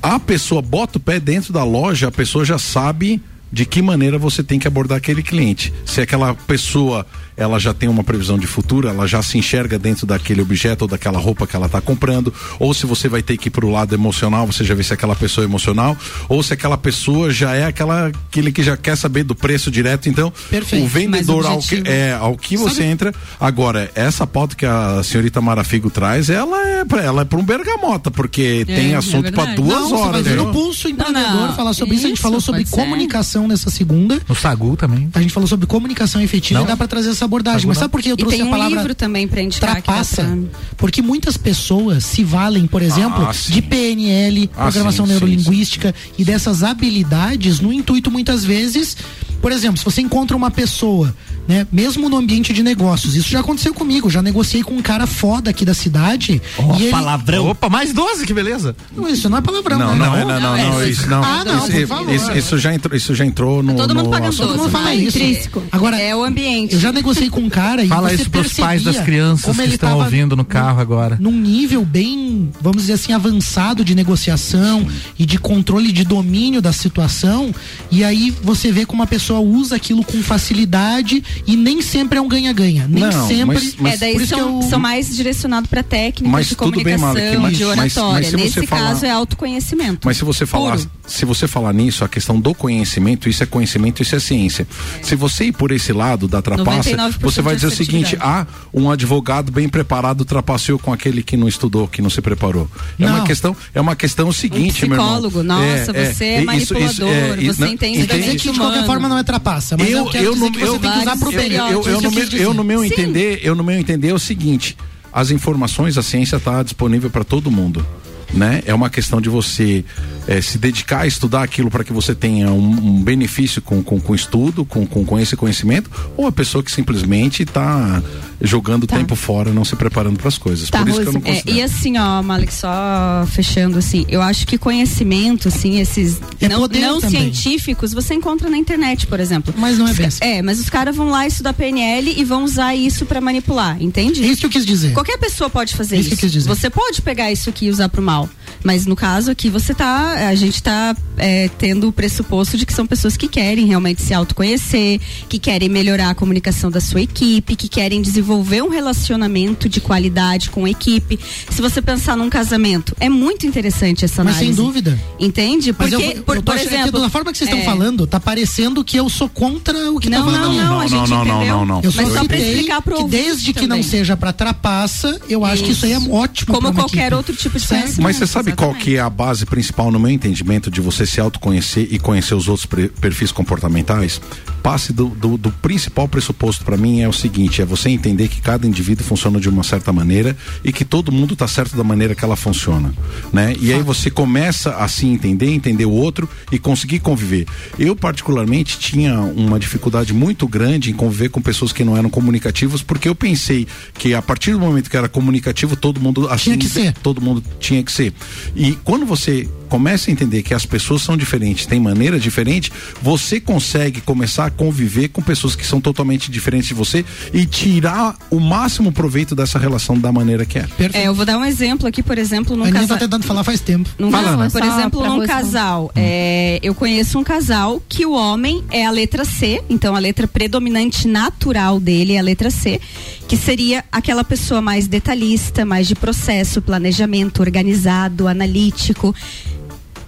A pessoa bota o pé dentro da loja, a pessoa já sabe de que maneira você tem que abordar aquele cliente. Se aquela pessoa ela já tem uma previsão de futuro, ela já se enxerga dentro daquele objeto ou daquela roupa que ela está comprando, ou se você vai ter que ir para o lado emocional, você já vê se aquela pessoa é emocional, ou se aquela pessoa já é aquela aquele que já quer saber do preço direto. Então, Perfeito. o vendedor ao que, é, ao que você entra. Agora, essa pauta que a senhorita Marafigo traz, ela é para ela é para um bergamota, porque tem é assunto para verdade. duas não, você vai horas. ver viu? no Pulso Empreendedor não. falar sobre isso. A gente Isso, falou sobre ser. comunicação comunicação nessa segunda. No Sagu também. A gente falou sobre comunicação efetiva Não? e dá pra trazer essa abordagem. Mas não. sabe por que eu E trouxe tem a um palavra livro também pra indicar trapaça? pra- Porque muitas pessoas se valem, por exemplo, Ah, sim. de PNL, Ah, programação sim, sim, neurolinguística e dessas habilidades no intuito muitas vezes, por exemplo, se você encontra uma pessoa, né, mesmo no ambiente de negócios, isso já aconteceu comigo, já negociei com um cara foda aqui da cidade e ele palavrão. Opa, mais 12, que beleza. Não, isso não é palavrão, Não, né? não, é, não, não, não, é- isso não. Ah, não, isso, por favor. isso, isso já entrou, isso já entrou no. Todo mundo pagando. Todo mundo fala É isso. intrínseco. Agora, É o ambiente. Eu já negociei com um cara e Fala você isso pros pais das crianças como que ele estão ouvindo no carro agora. num nível bem, vamos dizer assim, avançado de negociação e de controle de domínio da situação. E aí você vê como a pessoa usa aquilo com facilidade e nem sempre é um ganha-ganha. Nem Não, sempre. mas- mas- é, daí são, eu- são mais direcionados para técnicas Mas de tudo bem, comunicação, Malek, mas- de mas- oratória. mas você Nesse falar- caso é autoconhecimento. Mas se você falar, Puro. Se você falar nisso, a questão do conhecimento, isso é conhecimento, isso é ciência. Se você ir por esse lado da trapaça, 99% você vai dizer o seguinte: ah, um advogado bem preparado trapaceou com aquele que não estudou, que não se preparou. É Não. uma questão, é uma questão seguinte, meu irmão. psicólogo, nossa, você é manipulador, você entende Quer dizer que de qualquer forma não é trapaça, mas eu, eu, quero eu, dizer no, que você eu, tem que usar pro eu, Isso no meu, eu no meu entender, eu no meu entender é o seguinte: as informações, a ciência está disponível para todo mundo. Né? É uma questão de você eh, se dedicar a estudar aquilo para que você tenha um, um benefício com, com, com estudo, com, com, com esse conhecimento, ou a pessoa que simplesmente está jogando tempo fora, não se preparando para as coisas. Tá, Por isso que eu não É, considero. e assim, ó, Malik, só fechando assim, eu acho que conhecimento, assim, esses É não, não científicos, você encontra na internet, por exemplo. Mas não é bem assim. É, mas os caras vão lá estudar PNL e vão usar isso pra manipular, entende? É isso que eu quis dizer. Qualquer pessoa pode fazer Isso isso. que eu quis dizer. Você pode pegar isso aqui e usar pro mal. Mas no caso aqui você tá. A gente tá é, tendo o pressuposto de que são pessoas que querem realmente se autoconhecer, que querem melhorar a comunicação da sua equipe, que querem desenvolver um relacionamento de qualidade com a equipe. Se você pensar num casamento, é muito interessante essa Mas análise. sem dúvida. Entende? Mas Porque, eu, eu por, tô por achando que exemplo. da forma que vocês estão é, falando, tá parecendo que eu sou contra o que Não, tá falando. não, não, a Não, gente não, não, não, não. Eu Mas só só pra citei explicar pro que desde que não também. seja pra trapaça, eu acho que isso aí é ótimo. Como qualquer equipe. outro tipo de Certo? conhecimento. Mas você sabe qual que é a base principal no meu entendimento de você se autoconhecer e conhecer os outros perfis comportamentais? Passe do, do, do principal pressuposto para mim é o seguinte: é você entender que cada indivíduo funciona de uma certa maneira e que todo mundo tá certo da maneira que ela funciona, né? E aí você começa a se entender, entender o outro e conseguir conviver. Eu particularmente tinha uma dificuldade muito grande em conviver com pessoas que não eram comunicativas porque eu pensei que a partir do momento que era comunicativo todo mundo assim Tinha que ser. todo mundo tinha que ser. E quando você começa a entender que as pessoas são diferentes, têm maneira diferente, você consegue começar a conviver com pessoas que são totalmente diferentes de você e tirar o máximo proveito dessa relação da maneira que é. É, eu vou dar um exemplo aqui, por exemplo, num A Aninha casal. tá tentando falar faz tempo. Num Fala, por exemplo, num casal, é, eu conheço um casal que o homem é a letra C, então a letra predominante natural dele é a letra C, que seria aquela pessoa mais detalhista, mais de processo, planejamento, organizado, analítico,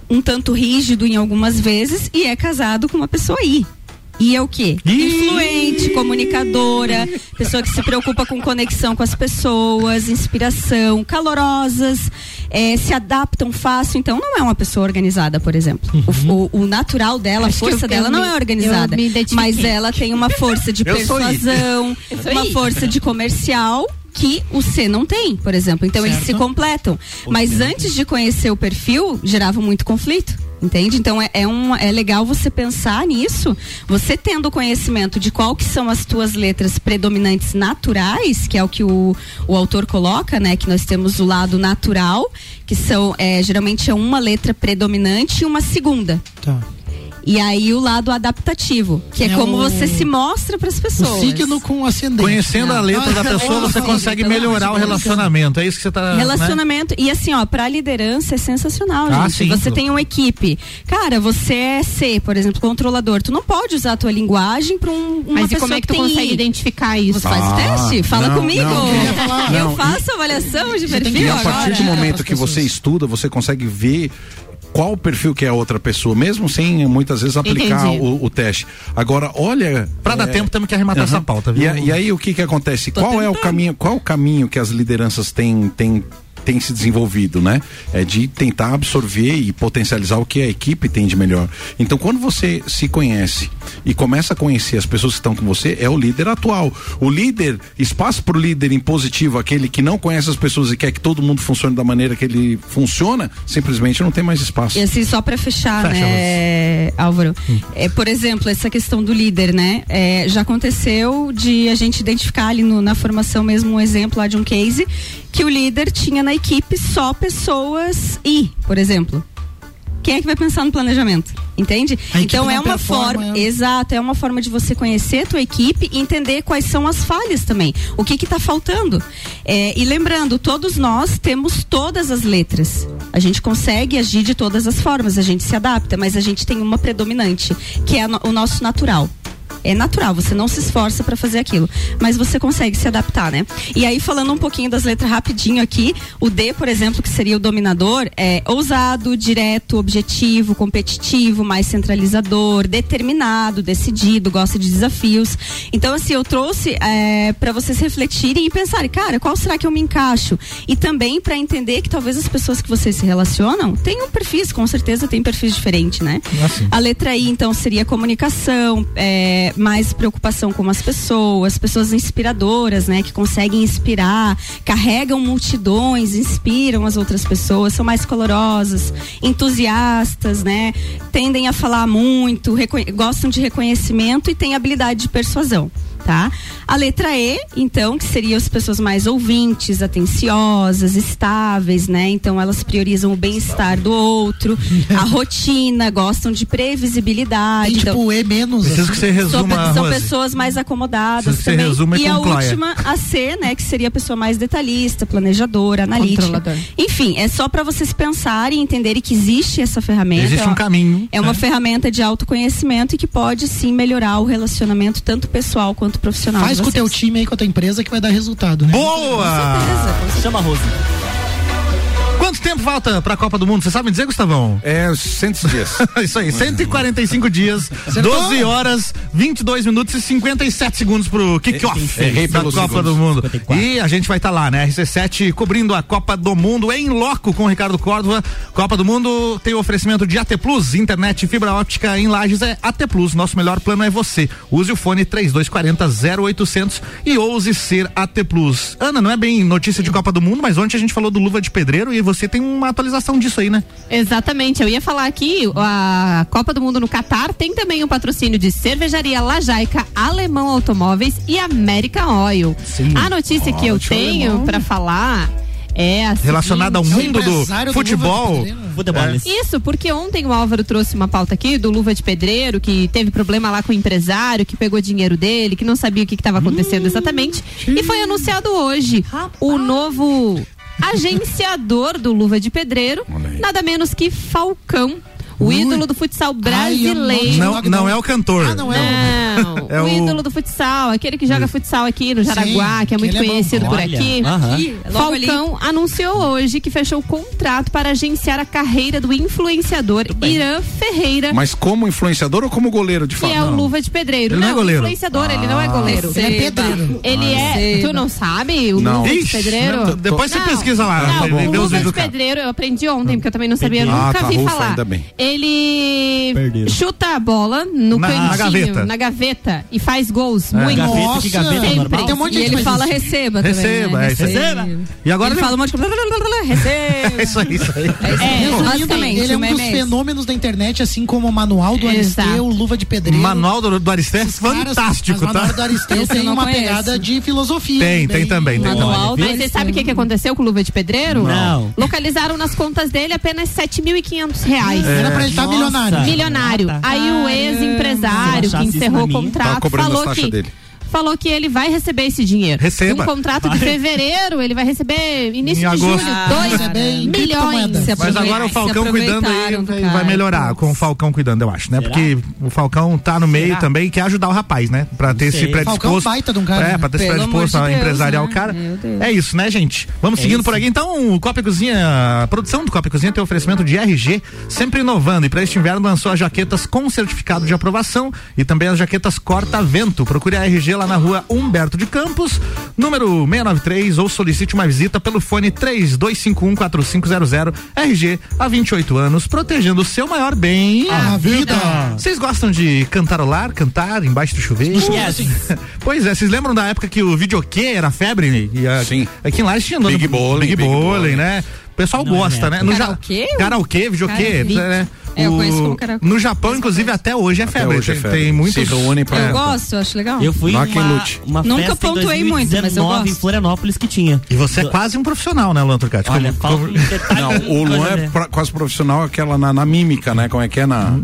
um tanto rígido em algumas vezes e é casado com uma pessoa I. E é o quê? Influente, comunicadora, pessoa que se preocupa com conexão com as pessoas, inspiração, calorosas, eh, se adaptam fácil. Então, não é uma pessoa organizada, por exemplo. O, o- o natural dela, Acho a força dela eu não me- é organizada. me. Mas ela tem uma força de persuasão, uma força de comercial que o C não tem, por exemplo. Então eles se Certo. completam. Mas antes de conhecer o perfil, gerava muito conflito. Entende? Então é, é, um, é legal você pensar nisso, você tendo conhecimento de qual que são as tuas letras predominantes naturais, que é o que o, o autor coloca, né? Que nós temos o lado natural, que são é, geralmente é uma letra predominante e uma segunda. Tá. E aí o lado adaptativo, que é, É como o- você se mostra para as O pessoas. signo com o ascendente. Conhecendo a Não. letra da pessoa, você consegue melhorar o relacionamento. É isso que você tá. né? Relacionamento. E assim, ó, pra liderança é sensacional, Ah, gente. sim. Você tem uma equipe. Cara, você é C, por exemplo, controlador. Tu não pode usar a tua linguagem pra um, uma Mas e como é que tu tem consegue I. identificar isso? Você faz o Ah, teste? Fala não, comigo. não, eu. Eu faço avaliação de que perfil E a partir do Para momento que você estuda, você consegue ver qual o perfil que é a outra pessoa, mesmo sem muitas vezes aplicar o, o teste. Agora, olha. Pra dar é, tempo, temos que arrematar Aham. essa pauta, E, viu? a- e aí o que que acontece? Tô qual é o tentando. caminho? Qual o caminho que as lideranças têm, têm tem se desenvolvido, né? É de tentar absorver e potencializar o que a equipe tem de melhor. Então, quando você se conhece e começa a conhecer as pessoas que estão com você, é o líder atual. O líder, espaço para o líder impositivo, aquele que não conhece as pessoas e quer que todo mundo funcione da maneira que ele funciona, simplesmente não tem mais espaço. E assim, só para fechar, Fecha, né, Álvaro? É, por exemplo, essa questão do líder, né? É, já aconteceu de a gente identificar ali no- na formação mesmo um exemplo lá de um case que o líder tinha na equipe só pessoas I, por exemplo. Quem é que vai pensar no planejamento? Entende? Então é uma performa, forma, é- exato, é uma forma de você conhecer a tua equipe e entender quais são as falhas também. O que que tá faltando? É, e lembrando, todos nós temos todas as letras. A gente consegue agir de todas as formas, a gente se adapta, mas a gente tem uma predominante, que é o nosso natural. É natural, você não se esforça para fazer aquilo, mas você consegue se adaptar, né? E aí falando um pouquinho das letras rapidinho aqui, o D, por exemplo, que seria o dominador, é ousado, direto, objetivo, competitivo, mais centralizador, determinado, decidido, gosta de desafios. Então assim, eu trouxe para vocês refletirem e pensarem, cara, qual será que eu me encaixo? E também para entender que talvez as pessoas que vocês se relacionam tenham perfis, com certeza tem perfis diferentes, né? A letra I, então, seria comunicação, é, mais preocupação com as pessoas, pessoas inspiradoras, né? Que conseguem inspirar, carregam multidões, inspiram as outras pessoas, são mais colorosas, entusiastas, né? Tendem a falar muito, gostam de reconhecimento e têm habilidade de persuasão. Tá? A letra E, então, que seriam as pessoas mais ouvintes, atenciosas, estáveis, né? Então elas priorizam o bem-estar do outro, a rotina, gostam de previsibilidade. Tem, então, tipo, E menos. Preciso que você resuma, são pessoas mais acomodadas Preciso que você também. resuma e e a última, a C, né, que seria a pessoa mais detalhista, planejadora, analítica. Enfim, é só para vocês pensarem e entenderem que existe essa ferramenta. Existe É um caminho. É uma ferramenta de autoconhecimento e que pode sim melhorar o relacionamento tanto pessoal quanto profissional. Faz com o teu time aí, com a tua empresa, que vai dar resultado, né? Boa! Chama a Rose. Quanto tempo falta pra Copa do Mundo? Você sabe me dizer, Gustavão? É, 100 dias. Isso aí, 145 dias, 12 horas, 22 minutos e 57 segundos pro kickoff da Copa segundos. do Mundo. 54. E a gente vai estar lá, né? RC7 cobrindo a Copa do Mundo em loco com o Ricardo Córdova. Copa do Mundo tem o oferecimento de AT Plus, internet e fibra óptica em Lages é AT Plus. Nosso melhor plano é você. Use o fone 3240 0800 e ouse ser AT Plus. Ana, não é bem notícia de Copa do Mundo, mas ontem a gente falou do Luva de Pedreiro e você tem uma atualização disso aí, né? Exatamente, eu ia falar aqui, a Copa do Mundo no Catar tem também o patrocínio de Cervejaria Lajaica, Alemão Automóveis e American Oil. Sim. A notícia que eu tenho pra falar é a Relacionada ao mundo do empresário do futebol. Pedreiro. Futebol. É. Isso, porque ontem o Álvaro trouxe uma pauta aqui do Luva de Pedreiro, que teve problema lá com o empresário, que pegou dinheiro dele, que não sabia o que estava acontecendo exatamente. E foi anunciado hoje o novo agenciador do Luva de Pedreiro, nada menos que Falcão. O Ui. ídolo do futsal brasileiro. Não, não é o cantor. Ah, não é Não, É o, o- ídolo do futsal, aquele que joga futsal aqui no Jaraguá, Sim, que é muito é conhecido por Olha, aqui. Ih, logo ali. Falcão anunciou hoje que fechou o contrato para agenciar a carreira do influenciador Irã Ferreira, Mas como influenciador ou como goleiro de que fato? é o Luva de Pedreiro. Ele não é goleiro. influenciador, ele não é goleiro. Ele é pedreiro. Ele é. Receba. Tu não sabe o Não. Luva de Pedreiro? não, depois você Não, pesquisa lá, Não, o Luva de. Pedreiro eu aprendi ontem, porque eu também não sabia, Ah, nunca tá, vi falar. ainda bem. Ele Perderam. chuta a bola no Na- na cantinho, gaveta. na gaveta, e faz gols. É. Muito. Gaveta, que Nossa, gaveta Sempre. normal? Tem um monte de E ele que fala isso. receba também. Receba, né? é aí. Receba. E agora ele ele fala um monte de receba. isso aí, isso aí. É, Resumindo, basicamente, ele é um meme dos é fenômenos da internet, assim como o manual do Exato. Aristeu, Luva de Pedreiro. Manual do, do Esses caras, fantástico, mas o manual tá? do Aristeu tem uma conheço. pegada de filosofia. Tem, tem também, tem Manual Mas você sabe o que, que aconteceu com o Luva de Pedreiro? Não. Localizaram nas contas dele apenas 7.500 reais. Era pra ele estar Nossa. milionário. Milionário. Ah, tá. Aí o ex-empresário que encerrou o contrato as falou que dele. Falou que ele vai receber esse dinheiro. Receba. Um contrato de fevereiro, ele vai receber início Em de agosto. julho, Ah, 2 receber em milhões. Mas agora o Falcão cuidando aí vai melhorar com o Falcão cuidando, eu acho, né? Será? Porque o Falcão tá no meio Será? também e quer ajudar o rapaz, né? Pra ter esse sei. predisposto. Falcão baita de um cara, É, né? pra ter esse Pelo predisposto amor a de Deus, empresariar né? o cara. É isso, né, gente? Vamos É seguindo isso. por aqui. Então, o Copa e Cozinha, a produção do Copa e Cozinha tem oferecimento de RG, sempre inovando. E para este inverno lançou as jaquetas com certificado de aprovação e também as jaquetas corta-vento. Procure a RG lá na rua Humberto de Campos, número 693, ou solicite uma visita pelo fone 32514500 RG há 28 anos, protegendo o seu maior bem. A vida. Vocês gostam de cantarolar, cantar embaixo do chuveiro? Yes. Pois é, vocês lembram da época que o videokê era febre? E a, Sim. Aqui em Lages tinha Big Bowling, Big Big Bowling, né? O pessoal Não é gosta, minha né? No Karaokê? Karaokê, videokê, né? É, eu conheço como karaokê. No Japão, inclusive, até hoje é febre. hoje é tem, febre. tem muitos. Se reúnem pra- Eu É. gosto, eu acho legal. Eu fui quem lute. uma Nunca festa em pontuei muito, mas eu 2019 em gosto. Florianópolis que tinha. E você é quase um profissional, né, Luan Turcati? Olha, Como-. Não, o Luan é pra- quase profissional aquela na, na mímica, né? Como é que é na.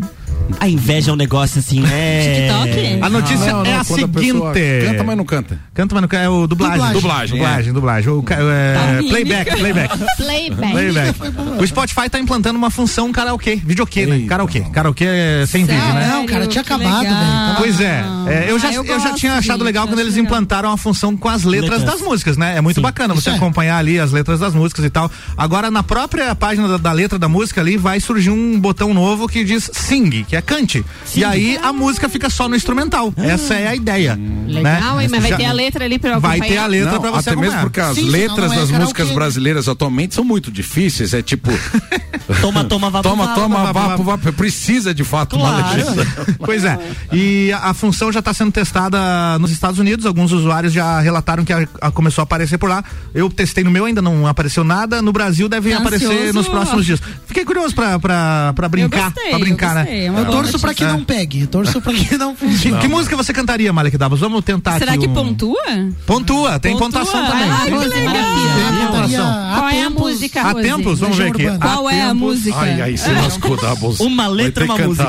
A inveja é um negócio assim, né? TikTok? A notícia Não, não, é a quando pessoa seguinte. Canta, mas não canta. Canta, mas não canta. É o dublagem. Dublagem. Dublagem, dublagem. O, ca- é, Tá playback, playback. Playback. Playback. O Spotify tá implantando uma função karaokê, videokê, né? Eita. Karaokê. Karaokê é sem vídeo, né? Não, cara, tinha Que acabado, velho. Pois é, é, eu, já, Ah, eu eu, já gosto tinha achado disso, legal quando acho eles legal. implantaram a função com as letras, Letras. das músicas, né? É muito bacana você isso é. acompanhar ali as letras das músicas e tal. Agora, na própria página da, da letra da música ali, vai surgir um botão novo que diz sing, que é cante. E aí a música fica só no instrumental. Essa é a ideia. Legal, né? hein? Mas vai Já- ter a letra ali pra Vai ter a letra Não, pra você até mesmo acompanhar. porque as Sim, letras é das músicas brasileiras atualmente são muito difíceis. É tipo. Toma, toma, vapo, toma, toma, vapo, vapo. Precisa de fato uma Claro. legislação. Pois é. E a, a função já está sendo testada nos Estados Unidos. Alguns usuários já relataram que a- a- começou a aparecer por lá. Eu testei no meu, ainda não apareceu nada. No Brasil deve Tá aparecer ansioso? nos próximos dias. Fiquei curioso pra, pra, pra brincar. gostei, pra brincar, né? é uma Torço pra que É. não pegue. Torço pra que não funcione. Que, música você cantaria, Malek Davos? Vamos tentar Será aqui que um- pontua? Pontua, tem Pontua? pontuação Ai, também. ai, Tem que legal. Qual é a música, Há tempos, vamos ver aqui. Há Qual é a música? Ai, ai, se lascou, Dabos. Uma letra, uma música.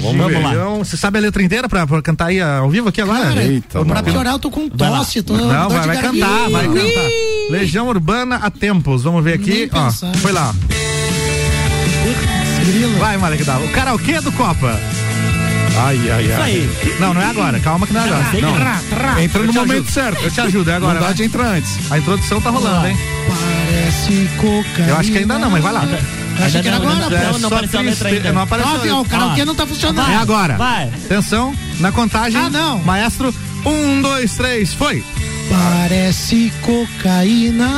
Vamos, lá. Você sabe a letra inteira pra, cantar aí ao vivo aqui agora? Eita, pra piorar, eu tô com tosse. Tô Não, vai, cantar, vai cantar. Legião Urbana a tempos. Vamos ver aqui. Ó, foi lá. Vai, Malek Dava. O karaokê do Copa. Ai, ai, Isso ai. aí. Não, não é agora. Calma que não é agora. Não. Trá, trá. Entra no momento ajudo. certo. Eu te ajudo, é agora. Não dá de entrar antes. A introdução tá rolando, hein? Parece cocaína. Eu acho que ainda não, mas vai lá. Eu achei que era Não, agora, não, pô. não, não só apareceu a letra ainda. Não apareceu. O karaokê não tá funcionando. É agora. Vai. Atenção, na contagem. Ah, não. Maestro, um, dois, três, foi. Parece cocaína,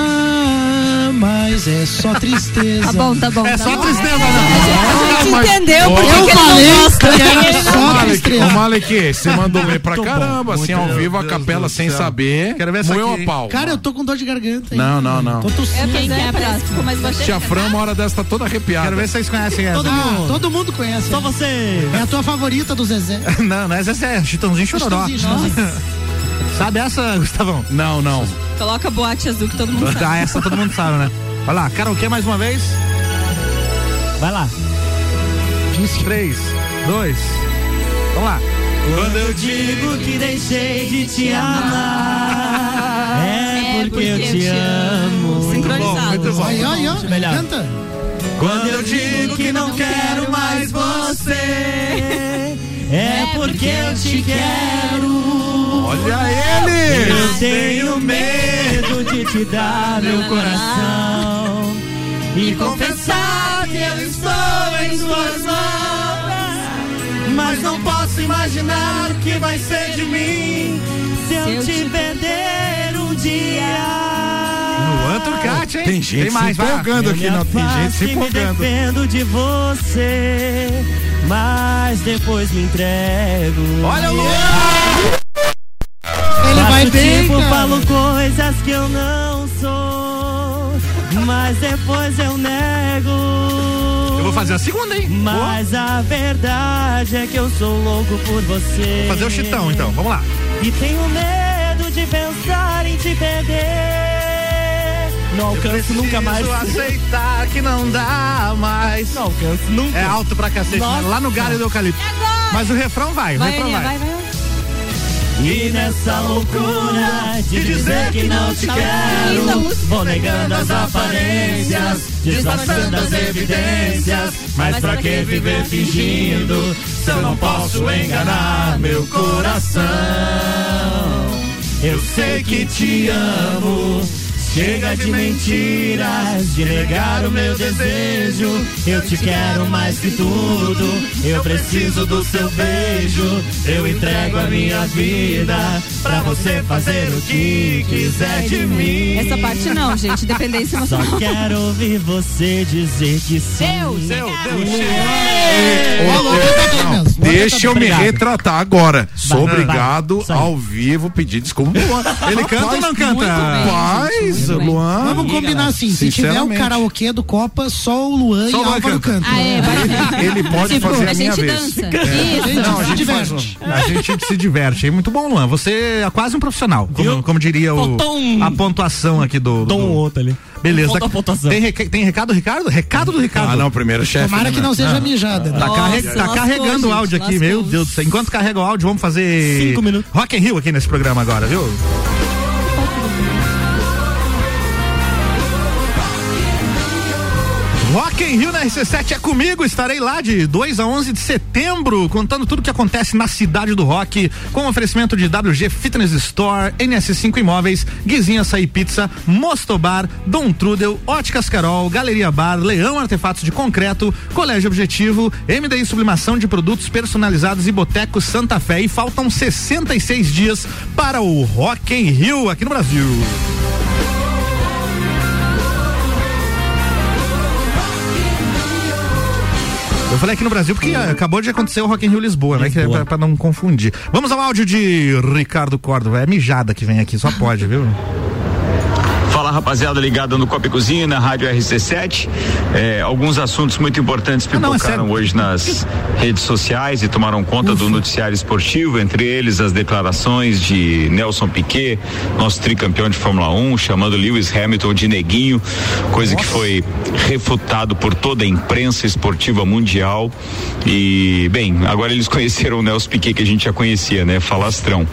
mas é só tristeza. Tá bom, tá bom. É tá só bom. tristeza, A não. gente mas- entendeu por que Eu que ele falei não gosta. que era só tristeza. ô Malek, você mandou bem pra caramba, assim, ao vivo, a capela sem céu. saber. Quero ver essa aqui. a pau. Cara, eu tô com dor de garganta. Não, não, não. Tô tossindo. Quem é, é parece que próximo? ficou mais baixinho. Tia Fran, uma hora dessa, tá toda arrepiada. Quero ver se vocês conhecem essa. Todo, mundo, todo mundo conhece. Só você. É a tua favorita do Zezé. Não, não é essa, é Chitãozinho Chororó. Chitãozinho, Chitãozinho. Sabe essa, Gustavão? Não, não. Coloca boate azul que todo mundo sabe. Ah, essa todo mundo sabe, né? Vai lá, karaokê mais uma vez. Vai lá. Três, dois. Vamos lá. Quando eu digo que deixei de te amar, é porque eu te amo. Sincronizado. muito bom. Aí, aí, ó. Melhor. Canta. Quando eu digo que não quero mais você, é porque eu te quero. Olha ele! Eu tenho medo de te dar meu coração e confessar que eu estou em suas mãos. Mas não posso imaginar o que vai ser de mim se eu te perder um dia. Luan Turcati, hein? Tem gente mais, se empolgando aqui, não. Tem gente se e me empolgando. defendo de você, mas depois me entrego. Olha o Luan! Ele vai bem, tipo, cara. falo coisas que eu não sou, mas depois eu nego. Eu vou fazer a segunda, hein? Mas a verdade é que eu sou louco por você. Vou fazer o chitão, então. Vamos lá. E tenho medo de pensar em te perder. Não alcanço nunca mais. Aceitar que não dá mais. Não alcanço nunca. É alto pra cacete, né? Lá no galho do eucalipto. Mas o refrão vai, o Vai, refrão Aninha, vai. vai, vai. E nessa loucura de dizer que não te quero, vou negando as aparências, disfarçando as evidências. Mas pra que viver fingindo se eu não posso enganar meu coração? Eu sei que te amo, Chega de mentiras, de negar o meu desejo. Eu te quero mais que tudo. Eu preciso do seu beijo. Eu entrego a minha vida pra você fazer o que quiser de mim. Essa parte não, gente. Dependência Só emocional. quero ouvir você dizer que sim. Seu, seu, Não, deixa eu me retratar agora. Sou obrigado ao vivo pedir desculpa. Ele canta ou não canta? Rapaz, Luan. Vamos combinar assim, se tiver o karaokê do Copa, só o Luan o e Luan Álvaro canta. cantam. Ah, é. Ele pode fazer a, a minha gente vez. dança. É. Não, a Se gente diverte. A gente se diverte. É muito bom, Luan. Você é quase um profissional. Como, diria o, a pontuação aqui do. Dou um do- outro ali. Beleza. Tem, reca- tem recado, Ricardo? Recado do Ricardo. Ah, não, primeiro chefe. Tomara né, que não seja mijada. né? Tá, carre- tá carregando o gente, áudio aqui, lascou. meu Deus do céu. Enquanto carrega o áudio, vamos fazer. Cinco minutos. Rock in Rio aqui nesse programa agora, viu? Rock in Rio na RC7 é comigo, estarei lá de 2 a 11 de setembro, contando tudo que acontece na cidade do rock, com oferecimento de WG Fitness Store, NS5 Imóveis, Guizinha Açaí Pizza, Mostobar, Dom Trudel, Óticas Carol, Galeria Bar, Leão Artefatos de Concreto, Colégio Objetivo, MDI Sublimação de Produtos Personalizados e Boteco Santa Fé. E faltam 66 dias para o Rock in Rio aqui no Brasil. Eu falei aqui no Brasil porque acabou de acontecer o Rock in Rio Lisboa, né? Que é Lisboa. pra, pra não confundir. Vamos ao áudio de Ricardo Córdova. É mijada que vem aqui, só pode, viu? Fala rapaziada ligada no Copa e Cozinha, na Rádio RC7. É, alguns assuntos muito importantes não, é pipocaram sério. hoje nas redes sociais e tomaram conta do noticiário esportivo, entre eles as declarações de Nelson Piquet, nosso tricampeão de Fórmula 1, chamando Lewis Hamilton de neguinho, coisa que foi refutado por toda a imprensa esportiva mundial. E, bem, agora eles conheceram o Nelson Piquet que a gente já conhecia, né? Falastrão.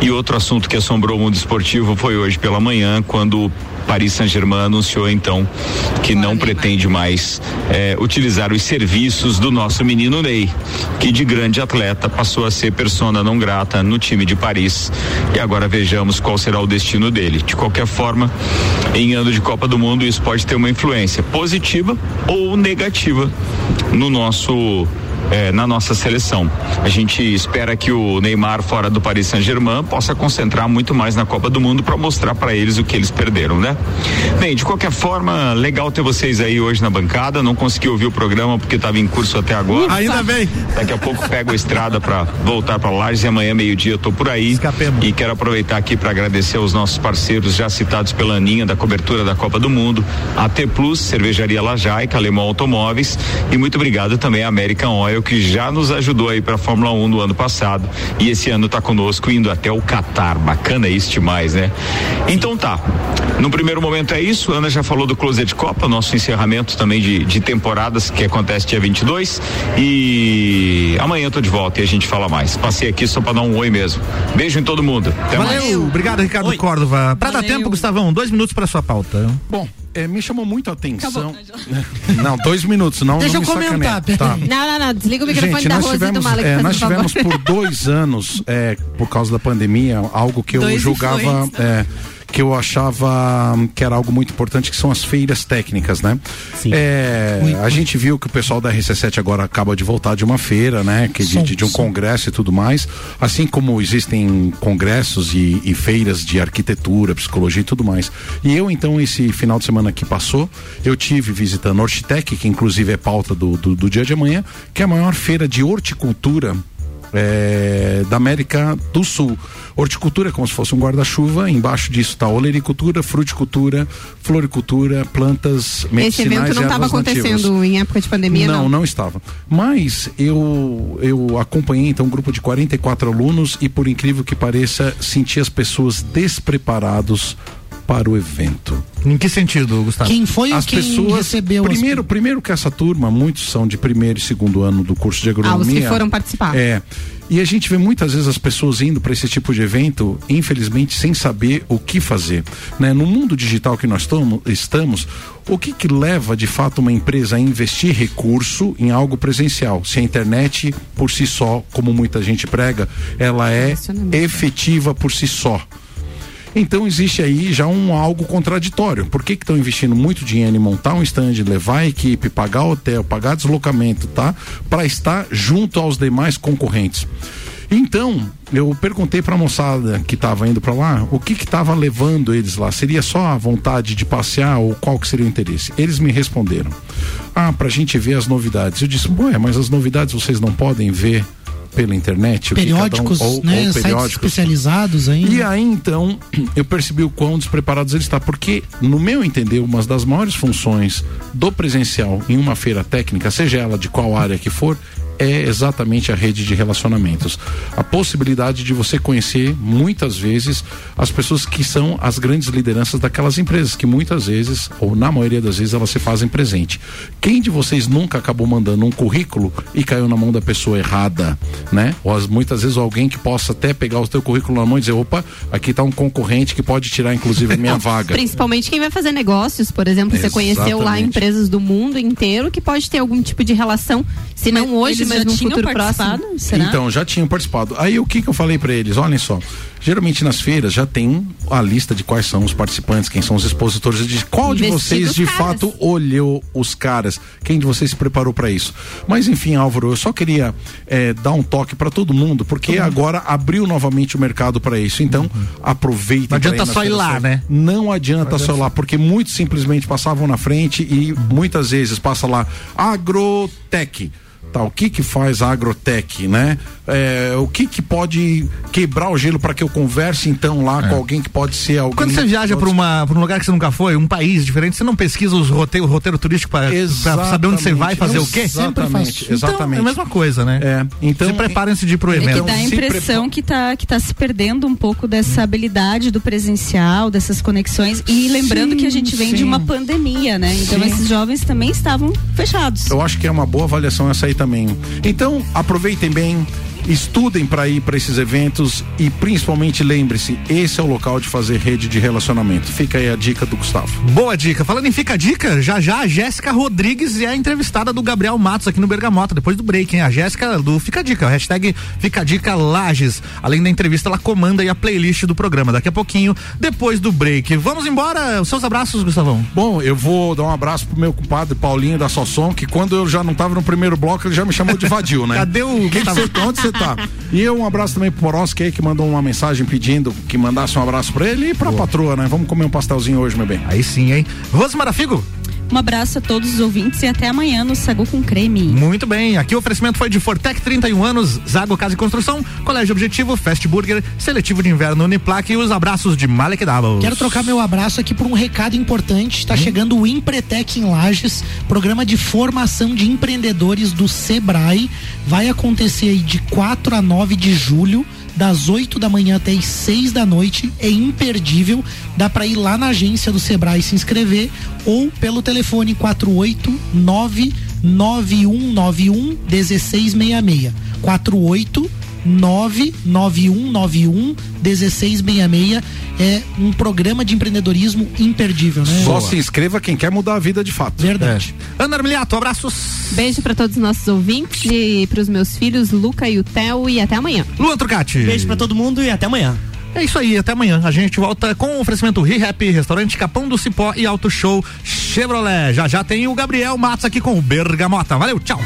E outro assunto que assombrou o mundo esportivo foi hoje pela manhã, quando Paris Saint-Germain anunciou então que não pretende mais eh, utilizar os serviços do nosso menino Ney, que de grande atleta passou a ser persona não grata no time de Paris. E agora vejamos qual será o destino dele. De qualquer forma, em ano de Copa do Mundo, isso pode ter uma influência positiva ou negativa no nosso eh, na nossa seleção. A gente espera que o Neymar fora do Paris Saint-Germain possa concentrar muito mais na Copa do Mundo para mostrar para eles o que eles perderam, né? Bem, de qualquer forma, legal ter vocês aí hoje na bancada. Não consegui ouvir o programa porque estava em curso até agora. Ainda bem. Daqui a pouco pego a estrada para voltar para Lages e amanhã meio-dia eu tô por aí. Escapemos. E quero aproveitar aqui para agradecer aos nossos parceiros já citados pela Aninha da cobertura da Copa do Mundo, AT Plus, Cervejaria Lajaica, Alemão Automóveis e muito obrigado também à American Oil que já nos ajudou aí para a Fórmula 1 no ano passado e esse ano tá conosco indo até o Catar. Bacana isso demais, né? Então tá. No primeiro momento é isso. Ana já falou do Closet Copa, nosso encerramento também de, de temporadas que acontece dia 22 e amanhã eu tô de volta e a gente fala mais. Passei aqui só para dar um oi mesmo. Beijo em todo mundo. Até mais. Valeu, obrigado, Ricardo Oi. Córdova. Pra dar tempo, Gustavão, dois minutos pra sua pauta. Bom, é, me chamou muito a atenção. Não, dois minutos, não. Deixa não eu me comentar. Tá. Não, não, não. Desliga o microfone Gente, da Rose e do tivemos, Malek, é, nós tivemos por dois anos, é, por causa da pandemia, algo que eu Dois julgava, influencers. é, que eu achava hum, que era algo muito importante, que são as feiras técnicas, né? Sim. É, a gente viu que o pessoal da RC7 agora acaba de voltar de uma feira, né? Que de, de- de um congresso e tudo mais. Assim como existem congressos e, e feiras de arquitetura, psicologia e tudo mais. E eu, então, esse final de semana que passou, eu tive visitando a Hortitec, que inclusive é pauta do, do, do dia de amanhã, que é a maior feira de horticultura é, da América do Sul. Horticultura é como se fosse um guarda-chuva, embaixo disso está olericultura, fruticultura, floricultura, plantas Esse medicinais evento não estava ervas nativas. acontecendo em época de pandemia, não? Não, não estava. Mas eu eu acompanhei então um grupo de 44 alunos e por incrível que pareça, senti as pessoas despreparados para o evento. Em que sentido, Gustavo? Quem foi As quem pessoas recebeu as- primeiro, primeiro que essa turma, muitos são de primeiro e segundo ano do curso de Ah, os agronomia. que foram participar. É. E a gente vê muitas vezes as pessoas indo para esse tipo de evento, infelizmente, sem saber o que fazer. Né? No mundo digital que nós tomo- estamos, o que, que leva de fato uma empresa a investir recurso em algo presencial? Se a internet, por si só, como muita gente prega, ela é efetiva por si só. Então existe aí já um algo contraditório. Por que estão investindo muito dinheiro em montar um stand, levar a equipe, pagar hotel, pagar deslocamento, tá? Para estar junto aos demais concorrentes. Então, eu perguntei para a moçada que estava indo para lá o que estava levando eles lá. Seria só a vontade de passear ou qual que seria o interesse? Eles me responderam: Ah, para a gente ver as novidades. Eu disse: Ué, mas as novidades vocês não podem ver pela internet? Cada um- Periódicos, ou- né? ou Sites periódicos. especializados aí. E aí então eu percebi o quão despreparados eles estão, porque no meu entender uma das maiores funções do presencial em uma feira técnica, seja ela de qual área que for, é exatamente a rede de relacionamentos. A possibilidade de você conhecer muitas vezes as pessoas que são as grandes lideranças daquelas empresas, que muitas vezes, ou na maioria das vezes, elas se fazem presente. Quem de vocês nunca acabou mandando um currículo e caiu na mão da pessoa errada, né? Ou as- muitas vezes alguém que possa até pegar o teu currículo na mão e dizer, opa, aqui está um concorrente que pode tirar inclusive a minha vaga. Principalmente quem vai fazer negócios, por exemplo, você conheceu lá Exatamente. empresas do mundo inteiro que pode ter algum tipo de relação, se não hoje, eles mas já no tinham futuro participado? próximo. Será? Então, já tinham participado. Aí o que, que eu falei pra eles? Olhem só. Geralmente nas feiras já tem a lista de quais são os participantes, quem são os expositores, de qual de vocês de caras. fato olhou os caras, quem de vocês se preparou pra isso. Mas enfim, Álvaro, eu só queria eh, dar um toque pra todo mundo, porque agora abriu novamente o mercado pra isso. Então, aproveitem. Não pra adianta só ir lá, né? Não adianta só ir lá, porque muito simplesmente passavam na frente e muitas vezes passa lá agrotech. Tá, o que que faz a agrotech, né? É, o que que pode quebrar o gelo para que eu converse então lá com alguém que pode ser alguém Quando você viaja para uma pra um lugar que você nunca foi, um país diferente, você não pesquisa os roteiros, roteiro turístico para saber onde você vai fazer o quê? Exatamente, exatamente. Então, é a mesma coisa, né? É, então se preparem-se de ir pro É evento. que dá a impressão que tá, que tá se perdendo um pouco dessa habilidade do presencial, dessas conexões. E lembrando Sim, que a gente vem de sim. uma pandemia, né? Então Sim. esses jovens também estavam fechados. Eu acho que é uma boa avaliação essa aí também. Então, aproveitem bem, estudem para ir para esses eventos e principalmente lembre-se, esse é o local de fazer rede de relacionamento. Fica aí a dica do Gustavo. Boa dica. Falando em Fica a Dica, já já a Jéssica Rodrigues é a entrevistada do Gabriel Matos aqui no Bergamota, depois do break, hein? A Jéssica do Fica a Dica, hashtag Fica a Dica Lages. Além da entrevista, ela comanda aí a playlist do programa. Daqui a pouquinho, depois do break. Vamos embora. Os seus abraços, Gustavão. Bom, eu vou dar um abraço pro meu compadre Paulinho da Sossom, que quando eu já não tava no primeiro bloco, ele já me chamou de vadio, né? Cadê o que que você, onde você tá? E eu, um abraço também pro Poroski aí, que mandou uma mensagem pedindo que mandasse um abraço pra ele e pra patroa, né? Vamos comer um pastelzinho hoje, meu bem. Aí sim, hein? Rosmara Figo. Um abraço a todos os ouvintes e até amanhã no Sagu com Creme. Muito bem, aqui o oferecimento foi de Fortec 31 anos, Zago Casa e Construção, Colégio Objetivo, Fast Burger, Seletivo de Inverno Uniplac e os abraços de Malek Doubles. Quero trocar meu abraço aqui por um recado importante. Hum? Está chegando o Empretec em Lages, programa de formação de empreendedores do Sebrae. Vai acontecer aí de 4 a 9 de julho. Das 8 da manhã até as 6 da noite, é imperdível. Dá para ir lá na agência do Sebrae se inscrever ou pelo telefone 489 9191 1666. 48 99191 1666 é um programa de empreendedorismo imperdível, né? Só se inscreva quem quer mudar a vida de fato. Verdade. Ana Armiliato, abraços. Beijo pra todos os nossos ouvintes e pros meus filhos, Luca e o Theo, e até amanhã. Luan Trucati. Beijo pra todo mundo e até amanhã. É isso aí, até amanhã. A gente volta com o oferecimento ReHap, Restaurante Capão do Cipó e Auto Show Chevrolet. Já já tem o Gabriel Matos aqui com o Bergamota. Valeu, tchau.